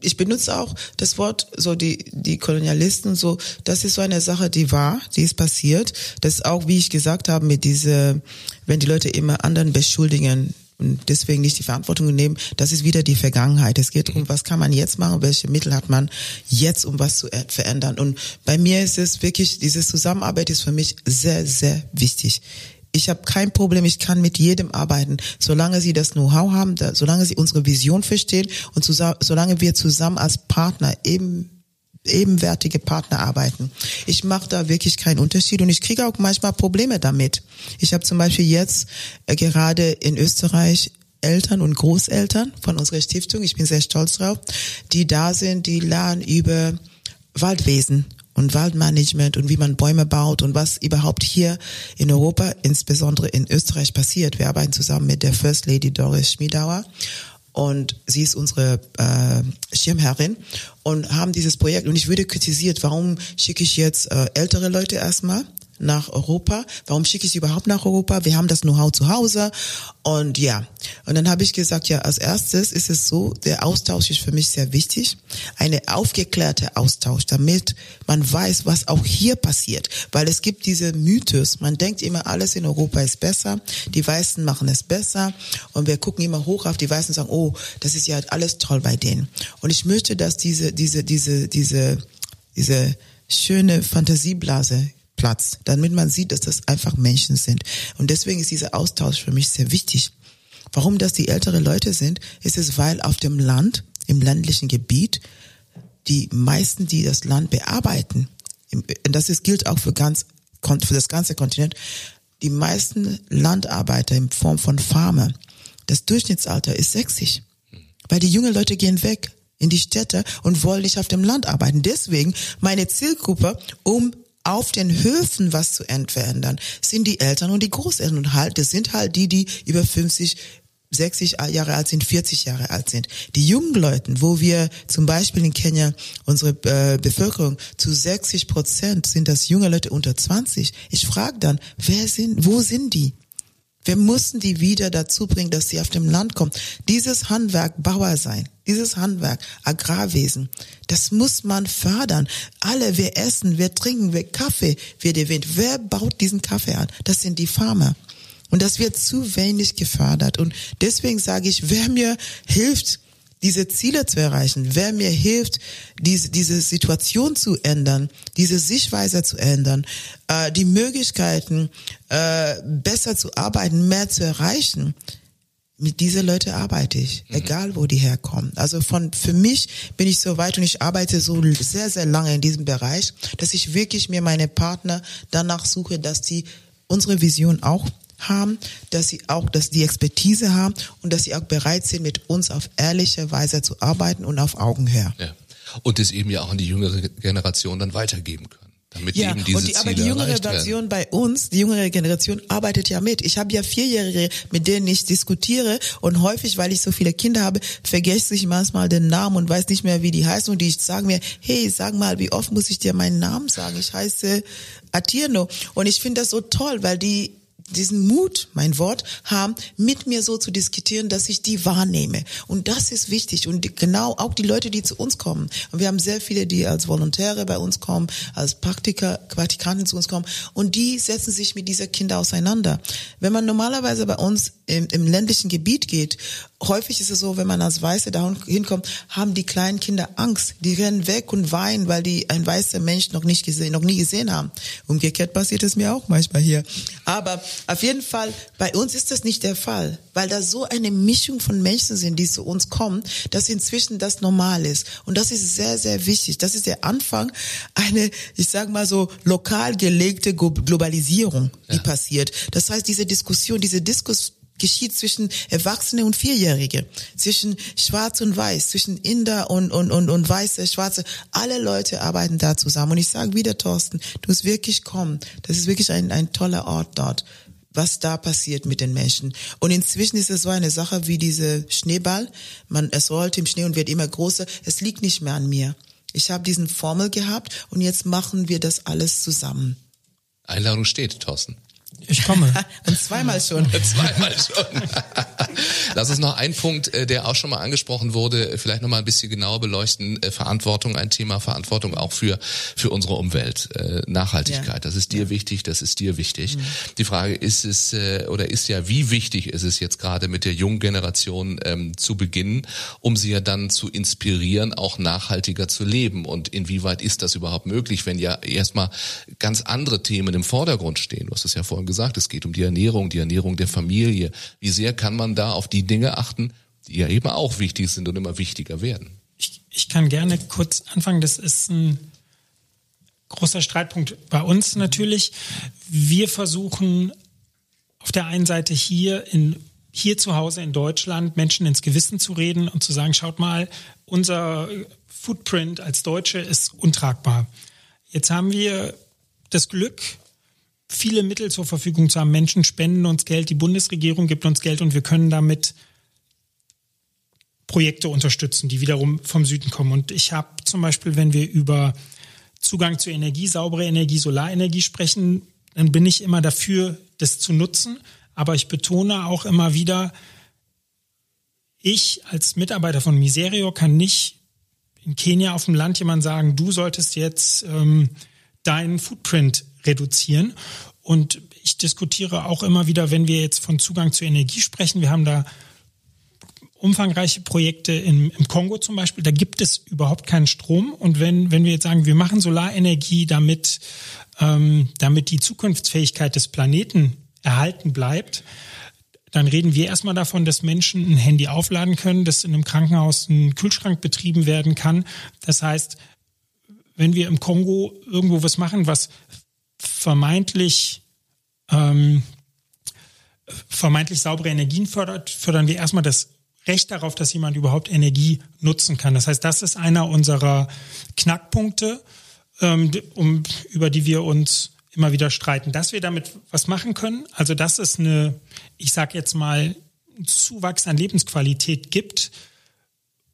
ich benutze auch das Wort so die die Kolonialisten so das ist so eine Sache die war die ist passiert das ist auch wie ich gesagt habe mit diese wenn die Leute immer anderen beschuldigen und deswegen nicht die Verantwortung nehmen, das ist wieder die Vergangenheit. Es geht darum, was kann man jetzt machen, welche Mittel hat man jetzt, um was zu verändern. Und bei mir ist es wirklich, diese Zusammenarbeit ist für mich sehr, sehr wichtig. Ich habe kein Problem, ich kann mit jedem arbeiten, solange sie das Know-how haben, da, solange sie unsere Vision verstehen und zu, solange wir zusammen als Partner eben ebenwertige Partner arbeiten. Ich mache da wirklich keinen Unterschied und ich kriege auch manchmal Probleme damit. Ich habe zum Beispiel jetzt äh, gerade in Österreich Eltern und Großeltern von unserer Stiftung, ich bin sehr stolz drauf, die da sind, die lernen über Waldwesen und Waldmanagement und wie man Bäume baut und was überhaupt hier in Europa, insbesondere in Österreich passiert. Wir arbeiten zusammen mit der First Lady Doris Schmiedauer und sie ist unsere äh, Schirmherrin und haben dieses Projekt und ich würde kritisiert, warum schicke ich jetzt äh, ältere Leute erstmal nach Europa. Warum schicke ich sie überhaupt nach Europa? Wir haben das Know-how zu Hause und ja. Und dann habe ich gesagt, ja, als erstes ist es so, der Austausch ist für mich sehr wichtig. Eine aufgeklärte Austausch, damit man weiß, was auch hier passiert. Weil es gibt diese Mythos. Man denkt immer, alles in Europa ist besser. Die Weißen machen es besser. Und wir gucken immer hoch auf die Weißen und sagen, oh, das ist ja alles toll bei denen. Und ich möchte, dass diese, diese, diese, diese, diese schöne Fantasieblase Platz, damit man sieht, dass das einfach Menschen sind. Und deswegen ist dieser Austausch für mich sehr wichtig. Warum das die ältere Leute sind, ist es, weil auf dem Land, im ländlichen Gebiet, die meisten, die das Land bearbeiten, und das ist, gilt auch für ganz, für das ganze Kontinent, die meisten Landarbeiter in Form von Farmer, das Durchschnittsalter ist 60. Weil die jungen Leute gehen weg in die Städte und wollen nicht auf dem Land arbeiten. Deswegen meine Zielgruppe, um auf den Höfen was zu verändern, sind die Eltern und die Großeltern und halt, das sind halt die, die über 50 60 Jahre alt sind, 40 Jahre alt sind. Die jungen Leute, wo wir zum Beispiel in Kenia unsere äh, Bevölkerung zu 60 Prozent sind das junge Leute unter 20. Ich frage dann, wer sind, wo sind die? Wir mussten die wieder dazu bringen, dass sie auf dem Land kommen. Dieses Handwerk Bauer sein, dieses Handwerk Agrarwesen, das muss man fördern. Alle, wir essen, wir trinken, wir Kaffee wird erwähnt. Wer baut diesen Kaffee an? Das sind die Farmer. Und das wird zu wenig gefördert. Und deswegen sage ich, wer mir hilft, diese Ziele zu erreichen, wer mir hilft, diese, diese Situation zu ändern, diese Sichtweise zu ändern, äh, die Möglichkeiten, äh, besser zu arbeiten, mehr zu erreichen, mit diese Leute arbeite ich, mhm. egal wo die herkommen. Also von für mich bin ich so weit und ich arbeite so sehr sehr lange in diesem Bereich, dass ich wirklich mir meine Partner danach suche, dass die unsere Vision auch haben, dass sie auch, dass die Expertise haben und dass sie auch bereit sind, mit uns auf ehrliche Weise zu arbeiten und auf Augenhöhe. Ja. Und das eben ja auch an die jüngere Generation dann weitergeben können. Damit ja, eben diese und die, Ziele aber die jüngere Generation bei uns, die jüngere Generation arbeitet ja mit. Ich habe ja Vierjährige, mit denen ich diskutiere und häufig, weil ich so viele Kinder habe, vergesse ich manchmal den Namen und weiß nicht mehr, wie die heißen und die sagen mir, hey, sag mal, wie oft muss ich dir meinen Namen sagen? Ich heiße Atirno und ich finde das so toll, weil die diesen Mut, mein Wort, haben, mit mir so zu diskutieren, dass ich die wahrnehme. Und das ist wichtig. Und die, genau auch die Leute, die zu uns kommen. Und wir haben sehr viele, die als Volontäre bei uns kommen, als Praktiker, Praktikanten zu uns kommen. Und die setzen sich mit dieser Kinder auseinander. Wenn man normalerweise bei uns im, im ländlichen Gebiet geht, häufig ist es so, wenn man als Weiße da hinkommt, haben die kleinen Kinder Angst. Die rennen weg und weinen, weil die ein weißer Mensch noch nicht gesehen, noch nie gesehen haben. Umgekehrt passiert es mir auch manchmal hier. Aber auf jeden Fall, bei uns ist das nicht der Fall, weil da so eine Mischung von Menschen sind, die zu uns kommen, dass inzwischen das normal ist. Und das ist sehr, sehr wichtig. Das ist der Anfang eine, ich sage mal so, lokal gelegte Globalisierung, die ja. passiert. Das heißt, diese Diskussion, diese Diskus geschieht zwischen Erwachsene und Vierjährige, zwischen Schwarz und Weiß, zwischen Inder und, und, und, und Weiße, Schwarze. Alle Leute arbeiten da zusammen. Und ich sage wieder, Thorsten, du musst wirklich kommen. Das ist wirklich ein, ein toller Ort dort was da passiert mit den Menschen. Und inzwischen ist es so eine Sache wie diese Schneeball. Man, es rollt im Schnee und wird immer größer. Es liegt nicht mehr an mir. Ich habe diesen Formel gehabt und jetzt machen wir das alles zusammen. Einladung steht, Thorsten. Ich komme. Und zweimal schon. zweimal schon. Lass uns noch einen Punkt, äh, der auch schon mal angesprochen wurde, vielleicht noch mal ein bisschen genauer beleuchten. Äh, Verantwortung, ein Thema Verantwortung auch für, für unsere Umwelt. Äh, Nachhaltigkeit, ja. das ist dir wichtig, das ist dir wichtig. Mhm. Die Frage ist es, oder ist ja, wie wichtig ist es jetzt gerade mit der jungen Generation ähm, zu beginnen, um sie ja dann zu inspirieren, auch nachhaltiger zu leben? Und inwieweit ist das überhaupt möglich, wenn ja erstmal ganz andere Themen im Vordergrund stehen? Du hast es ja vorhin gesagt, es geht um die Ernährung, die Ernährung der Familie. Wie sehr kann man da auf die Dinge achten, die ja eben auch wichtig sind und immer wichtiger werden? Ich, ich kann gerne kurz anfangen. Das ist ein großer Streitpunkt bei uns natürlich. Wir versuchen auf der einen Seite hier in hier zu Hause in Deutschland Menschen ins Gewissen zu reden und zu sagen, schaut mal, unser Footprint als Deutsche ist untragbar. Jetzt haben wir das Glück, viele Mittel zur Verfügung zu haben. Menschen spenden uns Geld, die Bundesregierung gibt uns Geld und wir können damit Projekte unterstützen, die wiederum vom Süden kommen. Und ich habe zum Beispiel, wenn wir über Zugang zu Energie, saubere Energie, Solarenergie sprechen, dann bin ich immer dafür, das zu nutzen. Aber ich betone auch immer wieder, ich als Mitarbeiter von Miserio kann nicht in Kenia auf dem Land jemand sagen, du solltest jetzt ähm, deinen Footprint reduzieren. Und ich diskutiere auch immer wieder, wenn wir jetzt von Zugang zu Energie sprechen, wir haben da umfangreiche Projekte im, im Kongo zum Beispiel, da gibt es überhaupt keinen Strom. Und wenn, wenn wir jetzt sagen, wir machen Solarenergie, damit, ähm, damit die Zukunftsfähigkeit des Planeten erhalten bleibt, dann reden wir erstmal davon, dass Menschen ein Handy aufladen können, dass in einem Krankenhaus ein Kühlschrank betrieben werden kann. Das heißt, wenn wir im Kongo irgendwo was machen, was vermeintlich ähm, vermeintlich saubere Energien fördert, fördern wir erstmal das Recht darauf, dass jemand überhaupt Energie nutzen kann. Das heißt, das ist einer unserer Knackpunkte, ähm, um, über die wir uns immer wieder streiten. Dass wir damit was machen können, also dass es eine, ich sage jetzt mal, Zuwachs an Lebensqualität gibt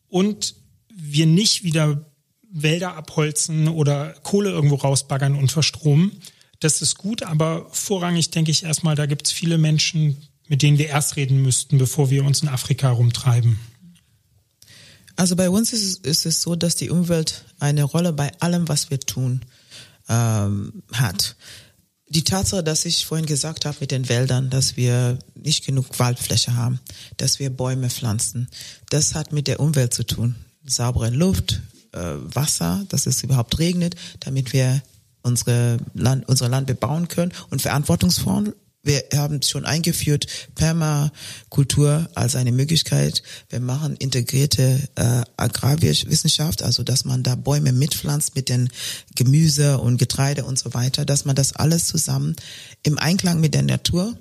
und wir nicht wieder Wälder abholzen oder Kohle irgendwo rausbaggern und verstromen. Das ist gut, aber vorrangig denke ich erstmal, da gibt es viele Menschen, mit denen wir erst reden müssten, bevor wir uns in Afrika rumtreiben. Also bei uns ist es, ist es so, dass die Umwelt eine Rolle bei allem, was wir tun, ähm, hat. Die Tatsache, dass ich vorhin gesagt habe mit den Wäldern, dass wir nicht genug Waldfläche haben, dass wir Bäume pflanzen, das hat mit der Umwelt zu tun. Saubere Luft, äh, Wasser, dass es überhaupt regnet, damit wir unsere Land, unser Land bebauen können und verantwortungsvoll wir haben schon eingeführt Permakultur als eine Möglichkeit. Wir machen integrierte äh, Agrarwissenschaft, also dass man da Bäume mitpflanzt mit den Gemüse und Getreide und so weiter, dass man das alles zusammen im Einklang mit der Natur,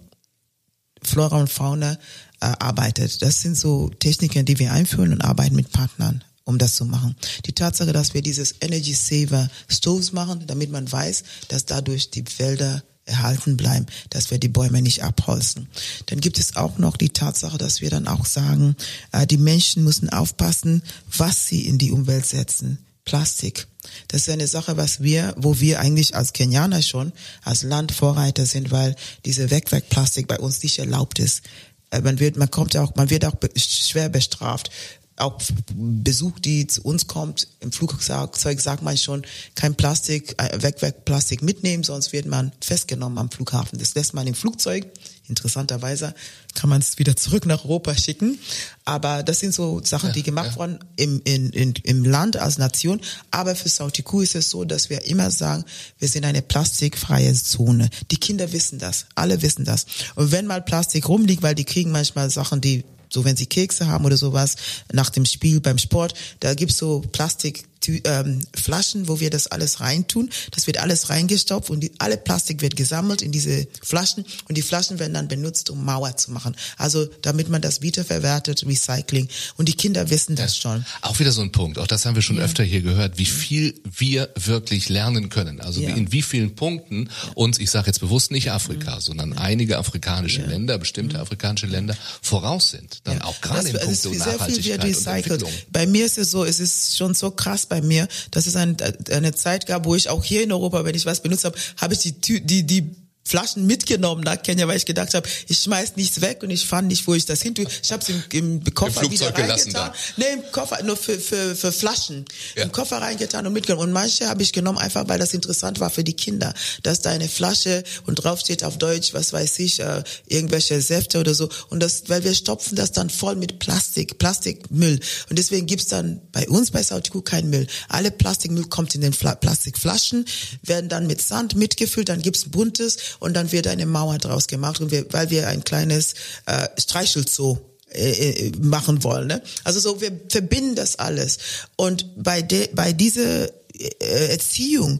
Flora und Fauna äh, arbeitet. Das sind so Techniken, die wir einführen und arbeiten mit Partnern um das zu machen. Die Tatsache, dass wir dieses Energy Saver Stoves machen, damit man weiß, dass dadurch die Wälder erhalten bleiben, dass wir die Bäume nicht abholzen. Dann gibt es auch noch die Tatsache, dass wir dann auch sagen, äh, die Menschen müssen aufpassen, was sie in die Umwelt setzen. Plastik. Das ist eine Sache, was wir, wo wir eigentlich als Kenianer schon als Land Vorreiter sind, weil diese Wegwerkplastik bei uns nicht erlaubt ist. Äh, man wird, man kommt auch, man wird auch schwer bestraft auch Besuch, die zu uns kommt, im Flugzeug sagt man schon, kein Plastik, äh, weg, weg Plastik mitnehmen, sonst wird man festgenommen am Flughafen. Das lässt man im Flugzeug. Interessanterweise kann man es wieder zurück nach Europa schicken. Aber das sind so Sachen, ja, die gemacht ja. wurden im, in, in, im Land als Nation. Aber für Sautiku ist es so, dass wir immer sagen, wir sind eine plastikfreie Zone. Die Kinder wissen das. Alle wissen das. Und wenn mal Plastik rumliegt, weil die kriegen manchmal Sachen, die so wenn sie Kekse haben oder sowas nach dem Spiel beim Sport, da gibt's so Plastik ähm, Flaschen, wo wir das alles reintun. Das wird alles reingestopft und die, alle Plastik wird gesammelt in diese Flaschen und die Flaschen werden dann benutzt, um Mauer zu machen. Also damit man das wiederverwertet, Recycling. Und die Kinder wissen das schon. Auch wieder so ein Punkt. Auch das haben wir schon ja. öfter hier gehört, wie viel wir wirklich lernen können. Also ja. in wie vielen Punkten uns, ich sage jetzt bewusst nicht Afrika, mhm. sondern einige afrikanische ja. Länder, bestimmte afrikanische Länder voraus sind. Dann auch gerade in puncto Nachhaltigkeit und Entwicklung. Bei mir ist es so, es ist schon so krass bei mir, dass es ein, eine Zeit gab, wo ich auch hier in Europa, wenn ich was benutzt habe, habe ich die, die, die Flaschen mitgenommen nach Kenia, weil ich gedacht habe, ich schmeiß nichts weg und ich fand nicht, wo ich das hin tue. Ich habe es im, im Koffer Im wieder reingetan. Da. Nee, im Koffer, nur für, für, für Flaschen. Ja. Im Koffer reingetan und mitgenommen. Und manche habe ich genommen, einfach weil das interessant war für die Kinder. Dass da eine Flasche und drauf steht auf Deutsch, was weiß ich, äh, irgendwelche Säfte oder so. Und das, weil wir stopfen das dann voll mit Plastik, Plastikmüll. Und deswegen gibt's dann bei uns bei Sautiku kein Müll. Alle Plastikmüll kommt in den Fla Plastikflaschen, werden dann mit Sand mitgefüllt, dann gibt's buntes und dann wird eine Mauer draus gemacht und wir, weil wir ein kleines äh, Streichelzoo äh, äh, machen wollen. Ne? Also so, wir verbinden das alles. Und bei, de, bei dieser äh, Erziehung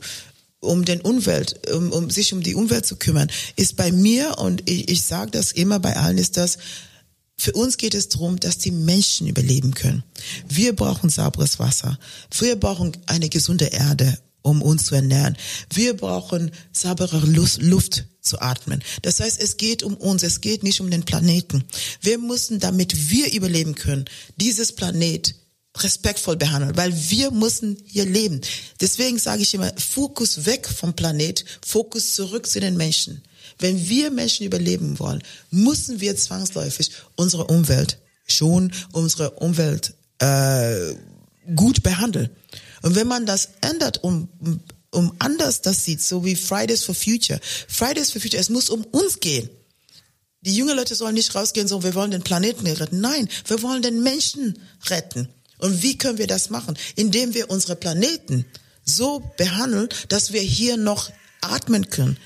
um den Umwelt, um, um sich um die Umwelt zu kümmern, ist bei mir und ich, ich sage das immer bei allen, ist das für uns geht es darum, dass die Menschen überleben können. Wir brauchen sauberes Wasser. Wir brauchen eine gesunde Erde um uns zu ernähren. Wir brauchen saubere Luft zu atmen. Das heißt, es geht um uns, es geht nicht um den Planeten. Wir müssen, damit wir überleben können, dieses Planet respektvoll behandeln, weil wir müssen hier leben. Deswegen sage ich immer, Fokus weg vom Planet, Fokus zurück zu den Menschen. Wenn wir Menschen überleben wollen, müssen wir zwangsläufig unsere Umwelt schon, unsere Umwelt äh, gut behandeln. Und wenn man das ändert, um, um anders das sieht, so wie Fridays for Future. Fridays for Future, es muss um uns gehen. Die jungen Leute sollen nicht rausgehen, so wir wollen den Planeten retten. Nein, wir wollen den Menschen retten. Und wie können wir das machen? Indem wir unsere Planeten so behandeln, dass wir hier noch atmen können,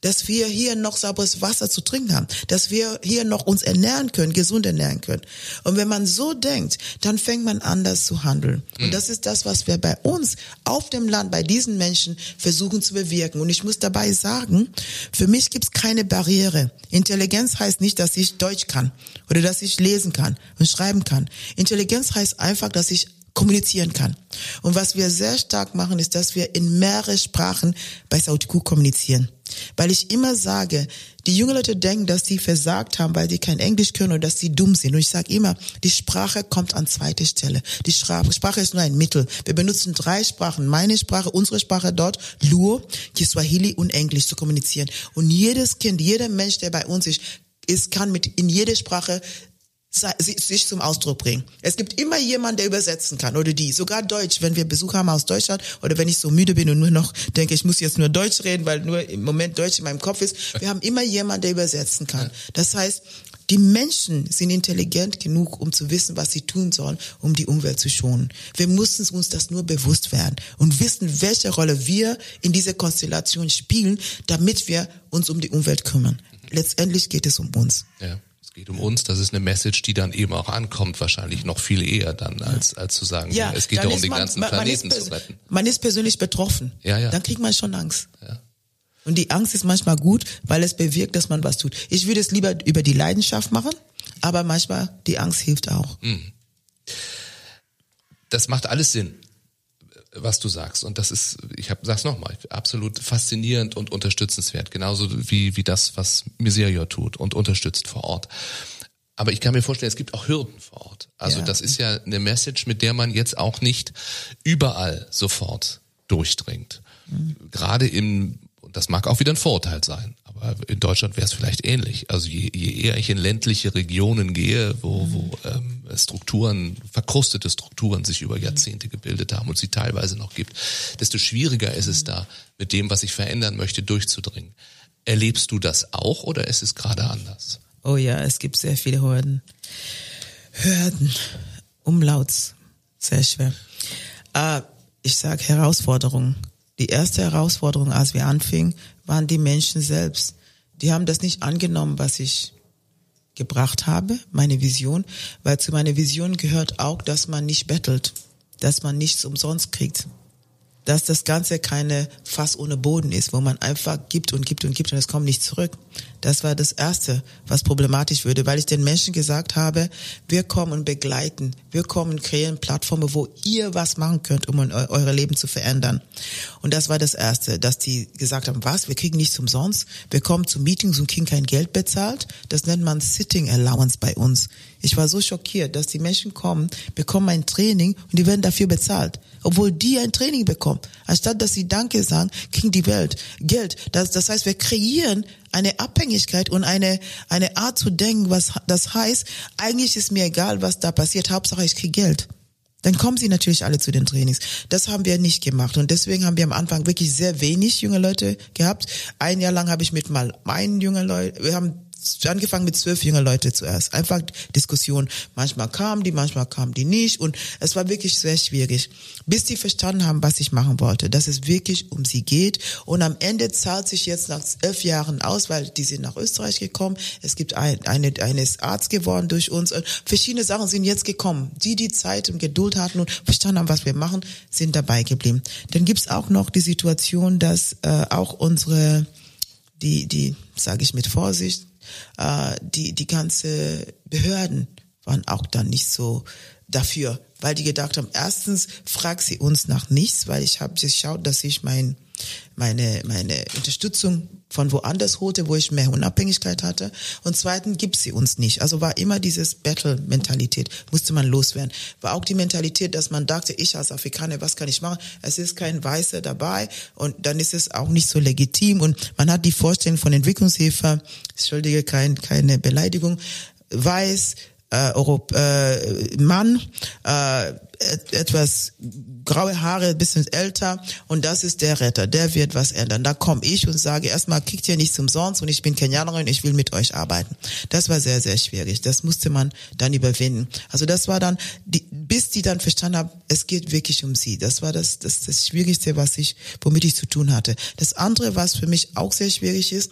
dass wir hier noch sauberes Wasser zu trinken haben, dass wir hier noch uns ernähren können, gesund ernähren können. Und wenn man so denkt, dann fängt man an, das zu handeln. Mhm. Und das ist das, was wir bei uns auf dem Land, bei diesen Menschen versuchen zu bewirken. Und ich muss dabei sagen, für mich gibt es keine Barriere. Intelligenz heißt nicht, dass ich Deutsch kann oder dass ich lesen kann und schreiben kann. Intelligenz heißt einfach, dass ich kommunizieren kann. Und was wir sehr stark machen, ist, dass wir in mehrere Sprachen bei Sautiku kommunizieren. Weil ich immer sage, die jungen Leute denken, dass sie versagt haben, weil sie kein Englisch können oder dass sie dumm sind. Und ich sage immer, die Sprache kommt an zweite Stelle. Die Sprache ist nur ein Mittel. Wir benutzen drei Sprachen. Meine Sprache, unsere Sprache dort, Luo, Kiswahili und Englisch zu kommunizieren. Und jedes Kind, jeder Mensch, der bei uns ist, ist kann mit in jede Sprache sich zum Ausdruck bringen. Es gibt immer jemanden, der übersetzen kann oder die. Sogar Deutsch, wenn wir Besuch haben aus Deutschland oder wenn ich so müde bin und nur noch denke, ich muss jetzt nur Deutsch reden, weil nur im Moment Deutsch in meinem Kopf ist. Wir haben immer jemanden, der übersetzen kann. Das heißt, die Menschen sind intelligent genug, um zu wissen, was sie tun sollen, um die Umwelt zu schonen. Wir müssen uns das nur bewusst werden und wissen, welche Rolle wir in dieser Konstellation spielen, damit wir uns um die Umwelt kümmern. Letztendlich geht es um uns. Ja geht um uns, das ist eine Message, die dann eben auch ankommt, wahrscheinlich noch viel eher dann, als, als zu sagen, ja, es geht ja um den man, ganzen man, Planeten man zu retten. Man ist persönlich betroffen. Ja, ja. Dann kriegt man schon Angst. Ja. Und die Angst ist manchmal gut, weil es bewirkt, dass man was tut. Ich würde es lieber über die Leidenschaft machen, aber manchmal die Angst hilft auch. Hm. Das macht alles Sinn was du sagst. Und das ist, ich hab, sag's nochmal, absolut faszinierend und unterstützenswert. Genauso wie, wie das, was Miserio tut und unterstützt vor Ort. Aber ich kann mir vorstellen, es gibt auch Hürden vor Ort. Also ja. das ist ja eine Message, mit der man jetzt auch nicht überall sofort durchdringt. Mhm. Gerade im, das mag auch wieder ein Vorteil sein, aber in Deutschland wäre es vielleicht ähnlich. Also je, je eher ich in ländliche Regionen gehe, wo, mhm. wo ähm, Strukturen, verkrustete Strukturen sich über Jahrzehnte gebildet haben und sie teilweise noch gibt, desto schwieriger ist es da, mit dem, was ich verändern möchte, durchzudringen. Erlebst du das auch oder ist es gerade anders? Oh ja, es gibt sehr viele Hürden. Hürden. Umlauts. Sehr schwer. Äh, ich sage Herausforderungen. Die erste Herausforderung, als wir anfingen, waren die Menschen selbst. Die haben das nicht angenommen, was ich gebracht habe, meine Vision, weil zu meiner Vision gehört auch, dass man nicht bettelt, dass man nichts umsonst kriegt, dass das Ganze keine Fass ohne Boden ist, wo man einfach gibt und gibt und gibt und es kommt nicht zurück. Das war das Erste, was problematisch würde, weil ich den Menschen gesagt habe, wir kommen und begleiten, wir kommen und kreieren Plattformen, wo ihr was machen könnt, um eure Leben zu verändern. Und das war das Erste, dass die gesagt haben, was, wir kriegen nichts umsonst, wir kommen zu Meetings und kriegen kein Geld bezahlt. Das nennt man Sitting Allowance bei uns. Ich war so schockiert, dass die Menschen kommen, bekommen ein Training und die werden dafür bezahlt. Obwohl die ein Training bekommen. Anstatt dass sie Danke sagen, kriegen die Welt Geld. Das, das heißt, wir kreieren eine Abhängigkeit und eine, eine Art zu denken, was das heißt, eigentlich ist mir egal, was da passiert, Hauptsache ich kriege Geld. Dann kommen sie natürlich alle zu den Trainings. Das haben wir nicht gemacht und deswegen haben wir am Anfang wirklich sehr wenig junge Leute gehabt. Ein Jahr lang habe ich mit mal meinen jungen Leuten, wir haben angefangen mit zwölf jungen Leute zuerst. Einfach Diskussion. Manchmal kamen die, manchmal kamen die nicht. Und es war wirklich sehr schwierig. Bis die verstanden haben, was ich machen wollte. Dass es wirklich um sie geht. Und am Ende zahlt sich jetzt nach elf Jahren aus, weil die sind nach Österreich gekommen. Es gibt ein, eine, eines Arzt geworden durch uns. Und verschiedene Sachen sind jetzt gekommen. Die, die Zeit und Geduld hatten und verstanden haben, was wir machen, sind dabei geblieben. Dann gibt's auch noch die Situation, dass äh, auch unsere die, die, sage ich mit Vorsicht, äh, die, die ganze Behörden waren auch dann nicht so dafür, weil die gedacht haben, erstens fragt sie uns nach nichts, weil ich habe geschaut, dass ich mein meine, meine Unterstützung von woanders holte, wo ich mehr Unabhängigkeit hatte. Und zweitens gibt sie uns nicht. Also war immer dieses Battle-Mentalität, musste man loswerden. War auch die Mentalität, dass man dachte, ich als Afrikaner, was kann ich machen? Es ist kein Weißer dabei und dann ist es auch nicht so legitim. Und man hat die Vorstellung von Entwicklungshilfe, entschuldige, kein, keine Beleidigung, weiß, äh, Europ äh, Mann, äh, etwas graue Haare, bisschen älter und das ist der Retter, der wird was ändern. Da komme ich und sage erstmal, kickt ihr nichts umsonst und ich bin Kenianerin, ich will mit euch arbeiten. Das war sehr, sehr schwierig. Das musste man dann überwinden. Also das war dann, die, bis die dann verstanden haben, es geht wirklich um sie. Das war das, das, das Schwierigste, was ich, womit ich zu tun hatte. Das andere, was für mich auch sehr schwierig ist,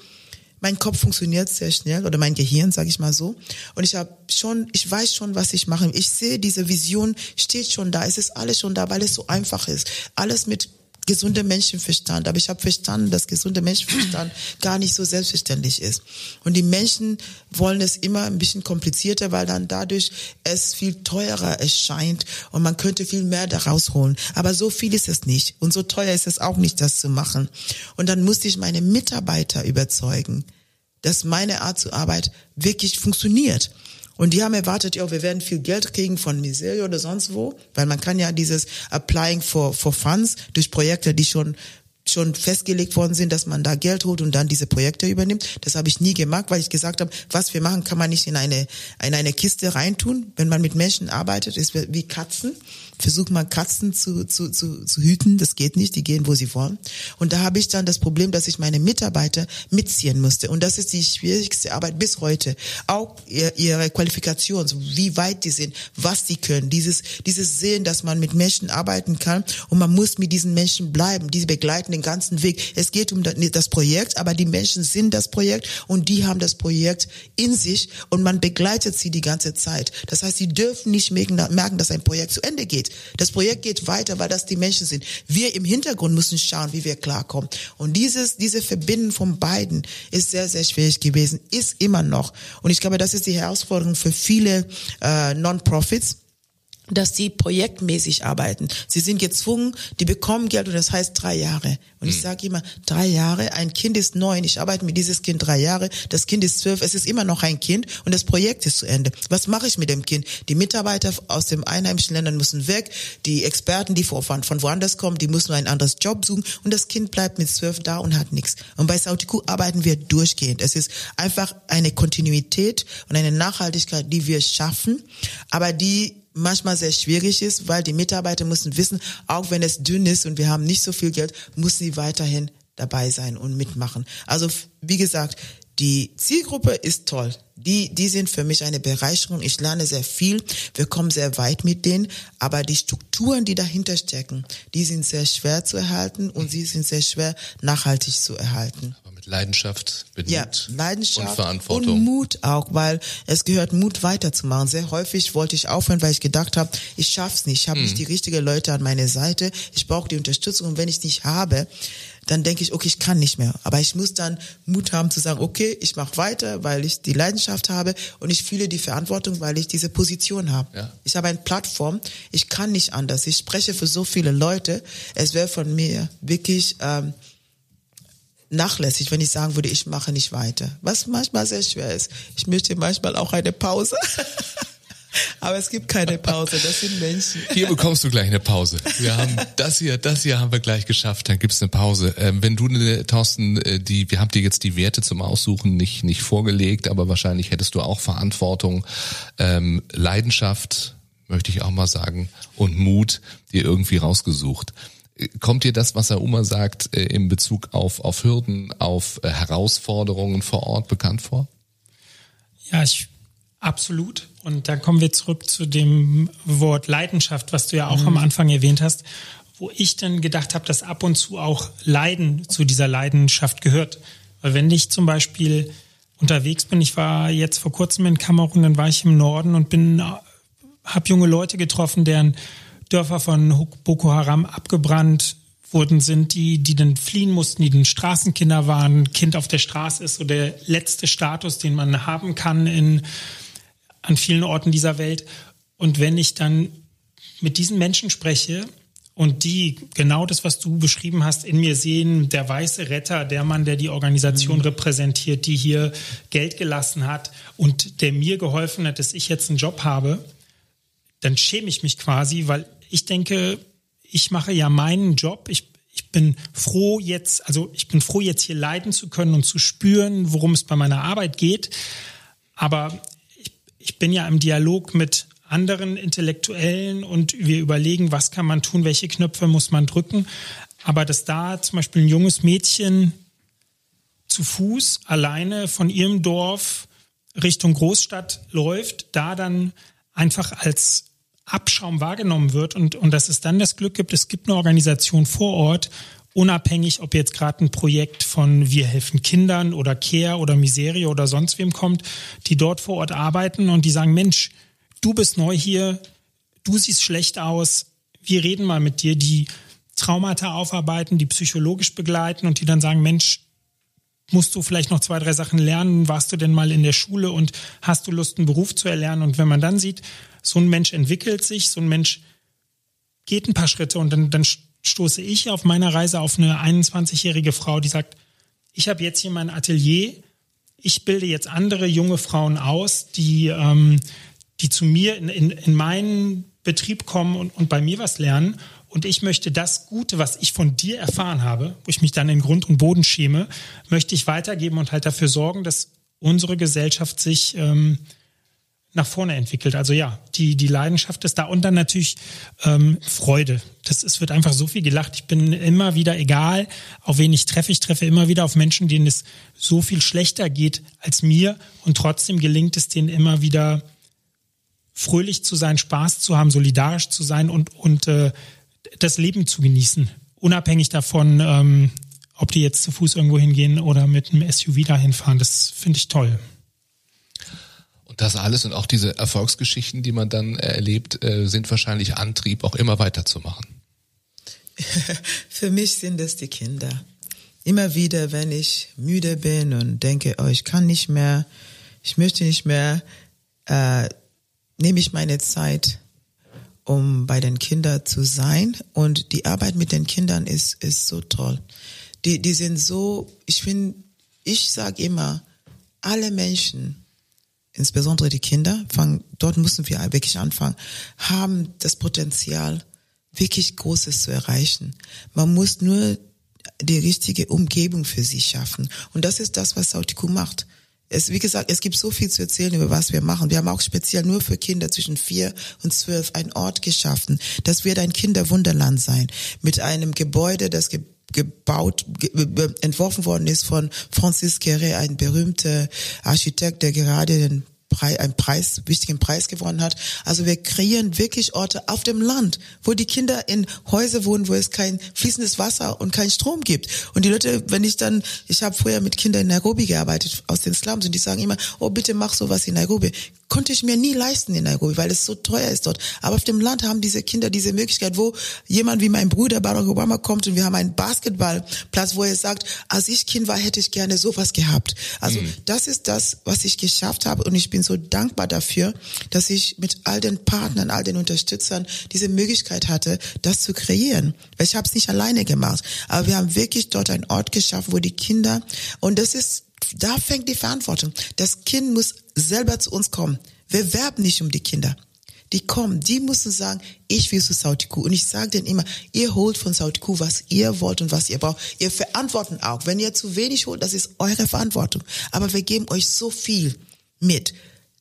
mein Kopf funktioniert sehr schnell oder mein Gehirn, sage ich mal so. Und ich habe schon, ich weiß schon, was ich mache. Ich sehe, diese Vision steht schon da. Es ist alles schon da, weil es so einfach ist. Alles mit gesunder Menschenverstand. Aber ich habe verstanden, dass gesunder Menschenverstand gar nicht so selbstverständlich ist. Und die Menschen wollen es immer ein bisschen komplizierter, weil dann dadurch es viel teurer erscheint und man könnte viel mehr daraus holen. Aber so viel ist es nicht. Und so teuer ist es auch nicht, das zu machen. Und dann musste ich meine Mitarbeiter überzeugen, dass meine Art zu Arbeit wirklich funktioniert. Und die haben erwartet, ja, wir werden viel Geld kriegen von Miserio oder sonst wo, weil man kann ja dieses Applying for, for Funds durch Projekte, die schon schon festgelegt worden sind, dass man da Geld holt und dann diese Projekte übernimmt. Das habe ich nie gemacht, weil ich gesagt habe, was wir machen, kann man nicht in eine in eine Kiste reintun. Wenn man mit Menschen arbeitet, ist wie Katzen versucht mal Katzen zu, zu, zu, zu hüten. Das geht nicht, die gehen, wo sie wollen. Und da habe ich dann das Problem, dass ich meine Mitarbeiter mitziehen musste. Und das ist die schwierigste Arbeit bis heute. Auch ihre Qualifikation, wie weit die sind, was sie können. Dieses, dieses Sehen, dass man mit Menschen arbeiten kann und man muss mit diesen Menschen bleiben. Die begleiten den ganzen Weg. Es geht um das Projekt, aber die Menschen sind das Projekt und die haben das Projekt in sich und man begleitet sie die ganze Zeit. Das heißt, sie dürfen nicht merken, dass ein Projekt zu Ende geht. Das Projekt geht weiter, weil das die Menschen sind. Wir im Hintergrund müssen schauen, wie wir klarkommen. Und dieses, diese Verbindung von beiden ist sehr, sehr schwierig gewesen, ist immer noch. Und ich glaube, das ist die Herausforderung für viele äh, Non-Profits dass sie projektmäßig arbeiten. Sie sind gezwungen, die bekommen Geld und das heißt drei Jahre. Und ich hm. sage immer, drei Jahre, ein Kind ist neun, ich arbeite mit dieses Kind drei Jahre, das Kind ist zwölf, es ist immer noch ein Kind und das Projekt ist zu Ende. Was mache ich mit dem Kind? Die Mitarbeiter aus den einheimischen Ländern müssen weg, die Experten, die von, von woanders kommen, die müssen ein anderes Job suchen und das Kind bleibt mit zwölf da und hat nichts. Und bei Sautiku arbeiten wir durchgehend. Es ist einfach eine Kontinuität und eine Nachhaltigkeit, die wir schaffen, aber die manchmal sehr schwierig ist, weil die Mitarbeiter müssen wissen, auch wenn es dünn ist und wir haben nicht so viel Geld, müssen sie weiterhin dabei sein und mitmachen. Also wie gesagt, die Zielgruppe ist toll. Die, die sind für mich eine Bereicherung. Ich lerne sehr viel. Wir kommen sehr weit mit denen. Aber die Strukturen, die dahinter stecken, die sind sehr schwer zu erhalten und sie sind sehr schwer nachhaltig zu erhalten. Leidenschaft, mit ja, Mut Leidenschaft und Verantwortung. Und Mut auch, weil es gehört Mut weiterzumachen. Sehr häufig wollte ich aufhören, weil ich gedacht habe, ich schaff's nicht, ich habe hm. nicht die richtigen Leute an meiner Seite, ich brauche die Unterstützung und wenn ich nicht habe, dann denke ich, okay, ich kann nicht mehr. Aber ich muss dann Mut haben zu sagen, okay, ich mache weiter, weil ich die Leidenschaft habe und ich fühle die Verantwortung, weil ich diese Position habe. Ja. Ich habe eine Plattform, ich kann nicht anders. Ich spreche für so viele Leute. Es wäre von mir wirklich ähm, nachlässig, wenn ich sagen würde, ich mache nicht weiter. Was manchmal sehr schwer ist. Ich möchte manchmal auch eine Pause. Aber es gibt keine Pause, das sind Menschen. Hier bekommst du gleich eine Pause. Wir haben das hier, das hier haben wir gleich geschafft, dann gibt's eine Pause. Ähm, wenn du, Thorsten, äh, die, wir haben dir jetzt die Werte zum Aussuchen nicht, nicht vorgelegt, aber wahrscheinlich hättest du auch Verantwortung, ähm, Leidenschaft, möchte ich auch mal sagen, und Mut dir irgendwie rausgesucht. Kommt dir das, was Herr Uma sagt, äh, in Bezug auf, auf Hürden, auf äh, Herausforderungen vor Ort bekannt vor? Ja, ich, absolut. Und da kommen wir zurück zu dem Wort Leidenschaft, was du ja auch mhm. am Anfang erwähnt hast, wo ich dann gedacht habe, dass ab und zu auch Leiden zu dieser Leidenschaft gehört. Weil wenn ich zum Beispiel unterwegs bin, ich war jetzt vor kurzem in Kamerun, dann war ich im Norden und bin, habe junge Leute getroffen, deren Dörfer von Boko Haram abgebrannt wurden sind, die, die dann fliehen mussten, die dann Straßenkinder waren. Kind auf der Straße ist so der letzte Status, den man haben kann in, an vielen Orten dieser Welt. Und wenn ich dann mit diesen Menschen spreche und die genau das, was du beschrieben hast, in mir sehen, der weiße Retter, der Mann, der die Organisation mhm. repräsentiert, die hier Geld gelassen hat und der mir geholfen hat, dass ich jetzt einen Job habe, dann schäme ich mich quasi, weil ich denke, ich mache ja meinen Job. Ich, ich bin froh jetzt, also ich bin froh jetzt hier leiden zu können und zu spüren, worum es bei meiner Arbeit geht. Aber ich, bin ja im Dialog mit anderen Intellektuellen und wir überlegen, was kann man tun, welche Knöpfe muss man drücken. Aber dass da zum Beispiel ein junges Mädchen zu Fuß alleine von ihrem Dorf Richtung Großstadt läuft, da dann einfach als Abschaum wahrgenommen wird und, und dass es dann das Glück gibt, es gibt eine Organisation vor Ort, unabhängig, ob jetzt gerade ein Projekt von Wir helfen Kindern oder Care oder Miserie oder sonst wem kommt, die dort vor Ort arbeiten und die sagen, Mensch, du bist neu hier, du siehst schlecht aus, wir reden mal mit dir, die Traumata aufarbeiten, die psychologisch begleiten und die dann sagen, Mensch, musst du vielleicht noch zwei, drei Sachen lernen, warst du denn mal in der Schule und hast du Lust, einen Beruf zu erlernen? Und wenn man dann sieht, so ein Mensch entwickelt sich, so ein Mensch geht ein paar Schritte und dann, dann stoße ich auf meiner Reise auf eine 21-jährige Frau, die sagt, ich habe jetzt hier mein Atelier, ich bilde jetzt andere junge Frauen aus, die, ähm, die zu mir in, in, in meinen Betrieb kommen und, und bei mir was lernen. Und ich möchte das Gute, was ich von dir erfahren habe, wo ich mich dann in Grund und Boden schäme, möchte ich weitergeben und halt dafür sorgen, dass unsere Gesellschaft sich ähm, nach vorne entwickelt. Also ja, die, die Leidenschaft ist da und dann natürlich ähm, Freude. Das, es wird einfach so viel gelacht. Ich bin immer wieder, egal auf wen ich treffe, ich treffe immer wieder auf Menschen, denen es so viel schlechter geht als mir und trotzdem gelingt es denen immer wieder fröhlich zu sein, Spaß zu haben, solidarisch zu sein und, und äh, das Leben zu genießen. Unabhängig davon, ähm, ob die jetzt zu Fuß irgendwo hingehen oder mit einem SUV dahin fahren. Das finde ich toll das alles und auch diese Erfolgsgeschichten, die man dann erlebt, äh, sind wahrscheinlich Antrieb, auch immer weiterzumachen. Für mich sind es die Kinder. Immer wieder, wenn ich müde bin und denke, oh, ich kann nicht mehr, ich möchte nicht mehr, äh, nehme ich meine Zeit, um bei den Kindern zu sein. Und die Arbeit mit den Kindern ist, ist so toll. Die, die sind so, ich finde, ich sage immer, alle Menschen insbesondere die Kinder, fangen, dort müssen wir wirklich anfangen, haben das Potenzial, wirklich Großes zu erreichen. Man muss nur die richtige Umgebung für sie schaffen. Und das ist das, was Sautiku macht. Es, wie gesagt, es gibt so viel zu erzählen über was wir machen. Wir haben auch speziell nur für Kinder zwischen vier und zwölf einen Ort geschaffen. Das wird ein Kinderwunderland sein. Mit einem Gebäude, das gebaut, ge entworfen worden ist von Francis Queret, ein berühmter Architekt, der gerade den Preis, einen Preis, wichtigen Preis gewonnen hat. Also wir kreieren wirklich Orte auf dem Land, wo die Kinder in Häuser wohnen, wo es kein fließendes Wasser und kein Strom gibt. Und die Leute, wenn ich dann, ich habe früher mit Kindern in Nairobi gearbeitet aus den Slums und die sagen immer, oh bitte mach sowas in Nairobi konnte ich mir nie leisten in Nairobi, weil es so teuer ist dort. Aber auf dem Land haben diese Kinder diese Möglichkeit, wo jemand wie mein Bruder Barack Obama kommt und wir haben einen Basketballplatz, wo er sagt, als ich Kind war, hätte ich gerne sowas gehabt. Also mhm. das ist das, was ich geschafft habe und ich bin so dankbar dafür, dass ich mit all den Partnern, all den Unterstützern diese Möglichkeit hatte, das zu kreieren. Weil ich habe es nicht alleine gemacht, aber wir haben wirklich dort einen Ort geschaffen, wo die Kinder und das ist da fängt die Verantwortung. Das Kind muss selber zu uns kommen. Wir werben nicht um die Kinder. Die kommen, die müssen sagen, ich will zu Sautiku. Und ich sage denen immer, ihr holt von Sautiku, was ihr wollt und was ihr braucht. Ihr verantworten auch. Wenn ihr zu wenig holt, das ist eure Verantwortung. Aber wir geben euch so viel mit.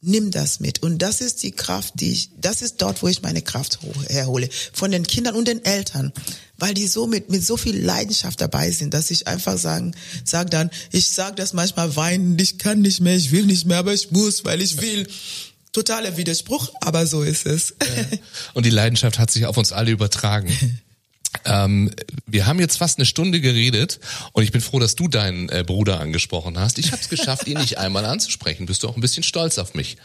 Nimm das mit. Und das ist die Kraft, die ich, das ist dort, wo ich meine Kraft herhole. Von den Kindern und den Eltern weil die so mit, mit so viel Leidenschaft dabei sind, dass ich einfach sagen, sag dann, ich sag das manchmal weinen, ich kann nicht mehr, ich will nicht mehr, aber ich muss, weil ich will. Totaler Widerspruch, aber so ist es. Ja. Und die Leidenschaft hat sich auf uns alle übertragen. Ähm, wir haben jetzt fast eine Stunde geredet und ich bin froh, dass du deinen äh, Bruder angesprochen hast. Ich habe es geschafft, ihn nicht einmal anzusprechen. Bist du auch ein bisschen stolz auf mich?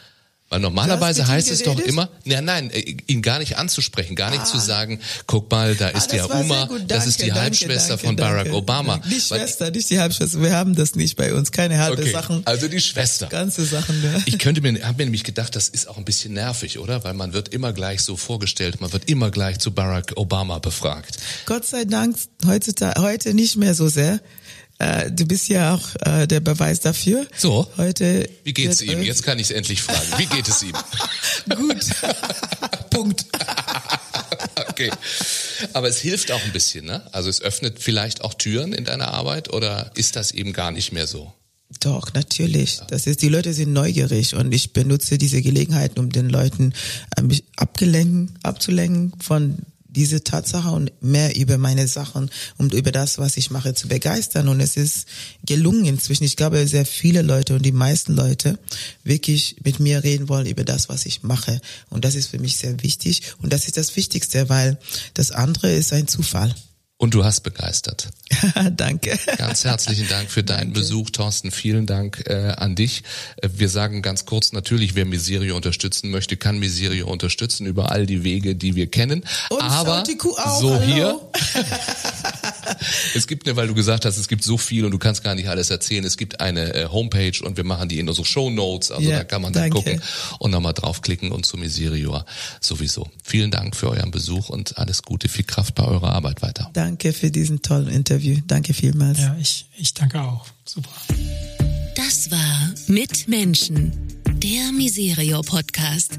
Weil normalerweise heißt es doch immer, nein, nein, äh, ihn gar nicht anzusprechen, gar nicht zu sagen, guck mal, da ist Ah, ja das war Uma, sehr gut. das ist die Danke, Halbschwester danke, von Barack danke. Obama. Die Weil- Schwester, nicht die Halbschwester. Wir haben das nicht bei uns. Keine halbe Okay, Sachen. also die Schwester. Ganze Sachen. Ne? Ich könnte mir, habe mir nämlich gedacht, das ist auch ein bisschen nervig, oder? Weil man wird immer gleich so vorgestellt, man wird immer gleich zu Barack Obama befragt. Gott sei Dank heutzutage, heute nicht mehr so sehr. Äh, Du bist ja auch äh, der Beweis dafür. So. Heute. Wie geht's ihm? Jetzt kann ich es endlich fragen. Wie geht es ihm? Gut. Punkt. Okay. Aber es hilft auch ein bisschen, ne? Also es öffnet vielleicht auch Türen in deiner Arbeit oder ist das eben gar nicht mehr so? Doch, natürlich. Das ist, die Leute sind neugierig und ich benutze diese Gelegenheit, um den Leuten ein bisschen abgelenken, abzulenken von diese Tatsache und mehr über meine Sachen und über das, was ich mache, zu begeistern. Und es ist gelungen inzwischen. Ich glaube, sehr viele Leute und die meisten Leute wirklich mit mir reden wollen über das, was ich mache. Und das ist für mich sehr wichtig. Und das ist das Wichtigste, weil das andere ist ein Zufall. Und du hast begeistert. Danke. Ganz herzlichen Dank für deinen Besuch, Thorsten. Vielen Dank äh, an dich. Äh, wir sagen ganz kurz natürlich, wer Miserio unterstützen möchte, kann Miserio unterstützen über all die Wege, die wir kennen. Und Aber auch, so hallo. hier, es gibt, ne, weil du gesagt hast, es gibt so viel und du kannst gar nicht alles erzählen. Es gibt eine äh, Homepage und wir machen die in unsere Show Notes. Also Ja, da kann man dann danke. gucken und nochmal draufklicken und zu Miserio sowieso. Vielen Dank für euren Besuch und alles Gute, viel Kraft bei eurer Arbeit weiter. Danke für diesen tollen Interview. Danke vielmals. Ja, ich, ich danke auch. Super. Das war Mit Menschen, der Miserio Podcast.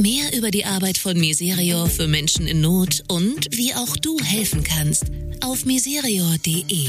Mehr über die Arbeit von Miserio für Menschen in Not und wie auch du helfen kannst auf miserio.de.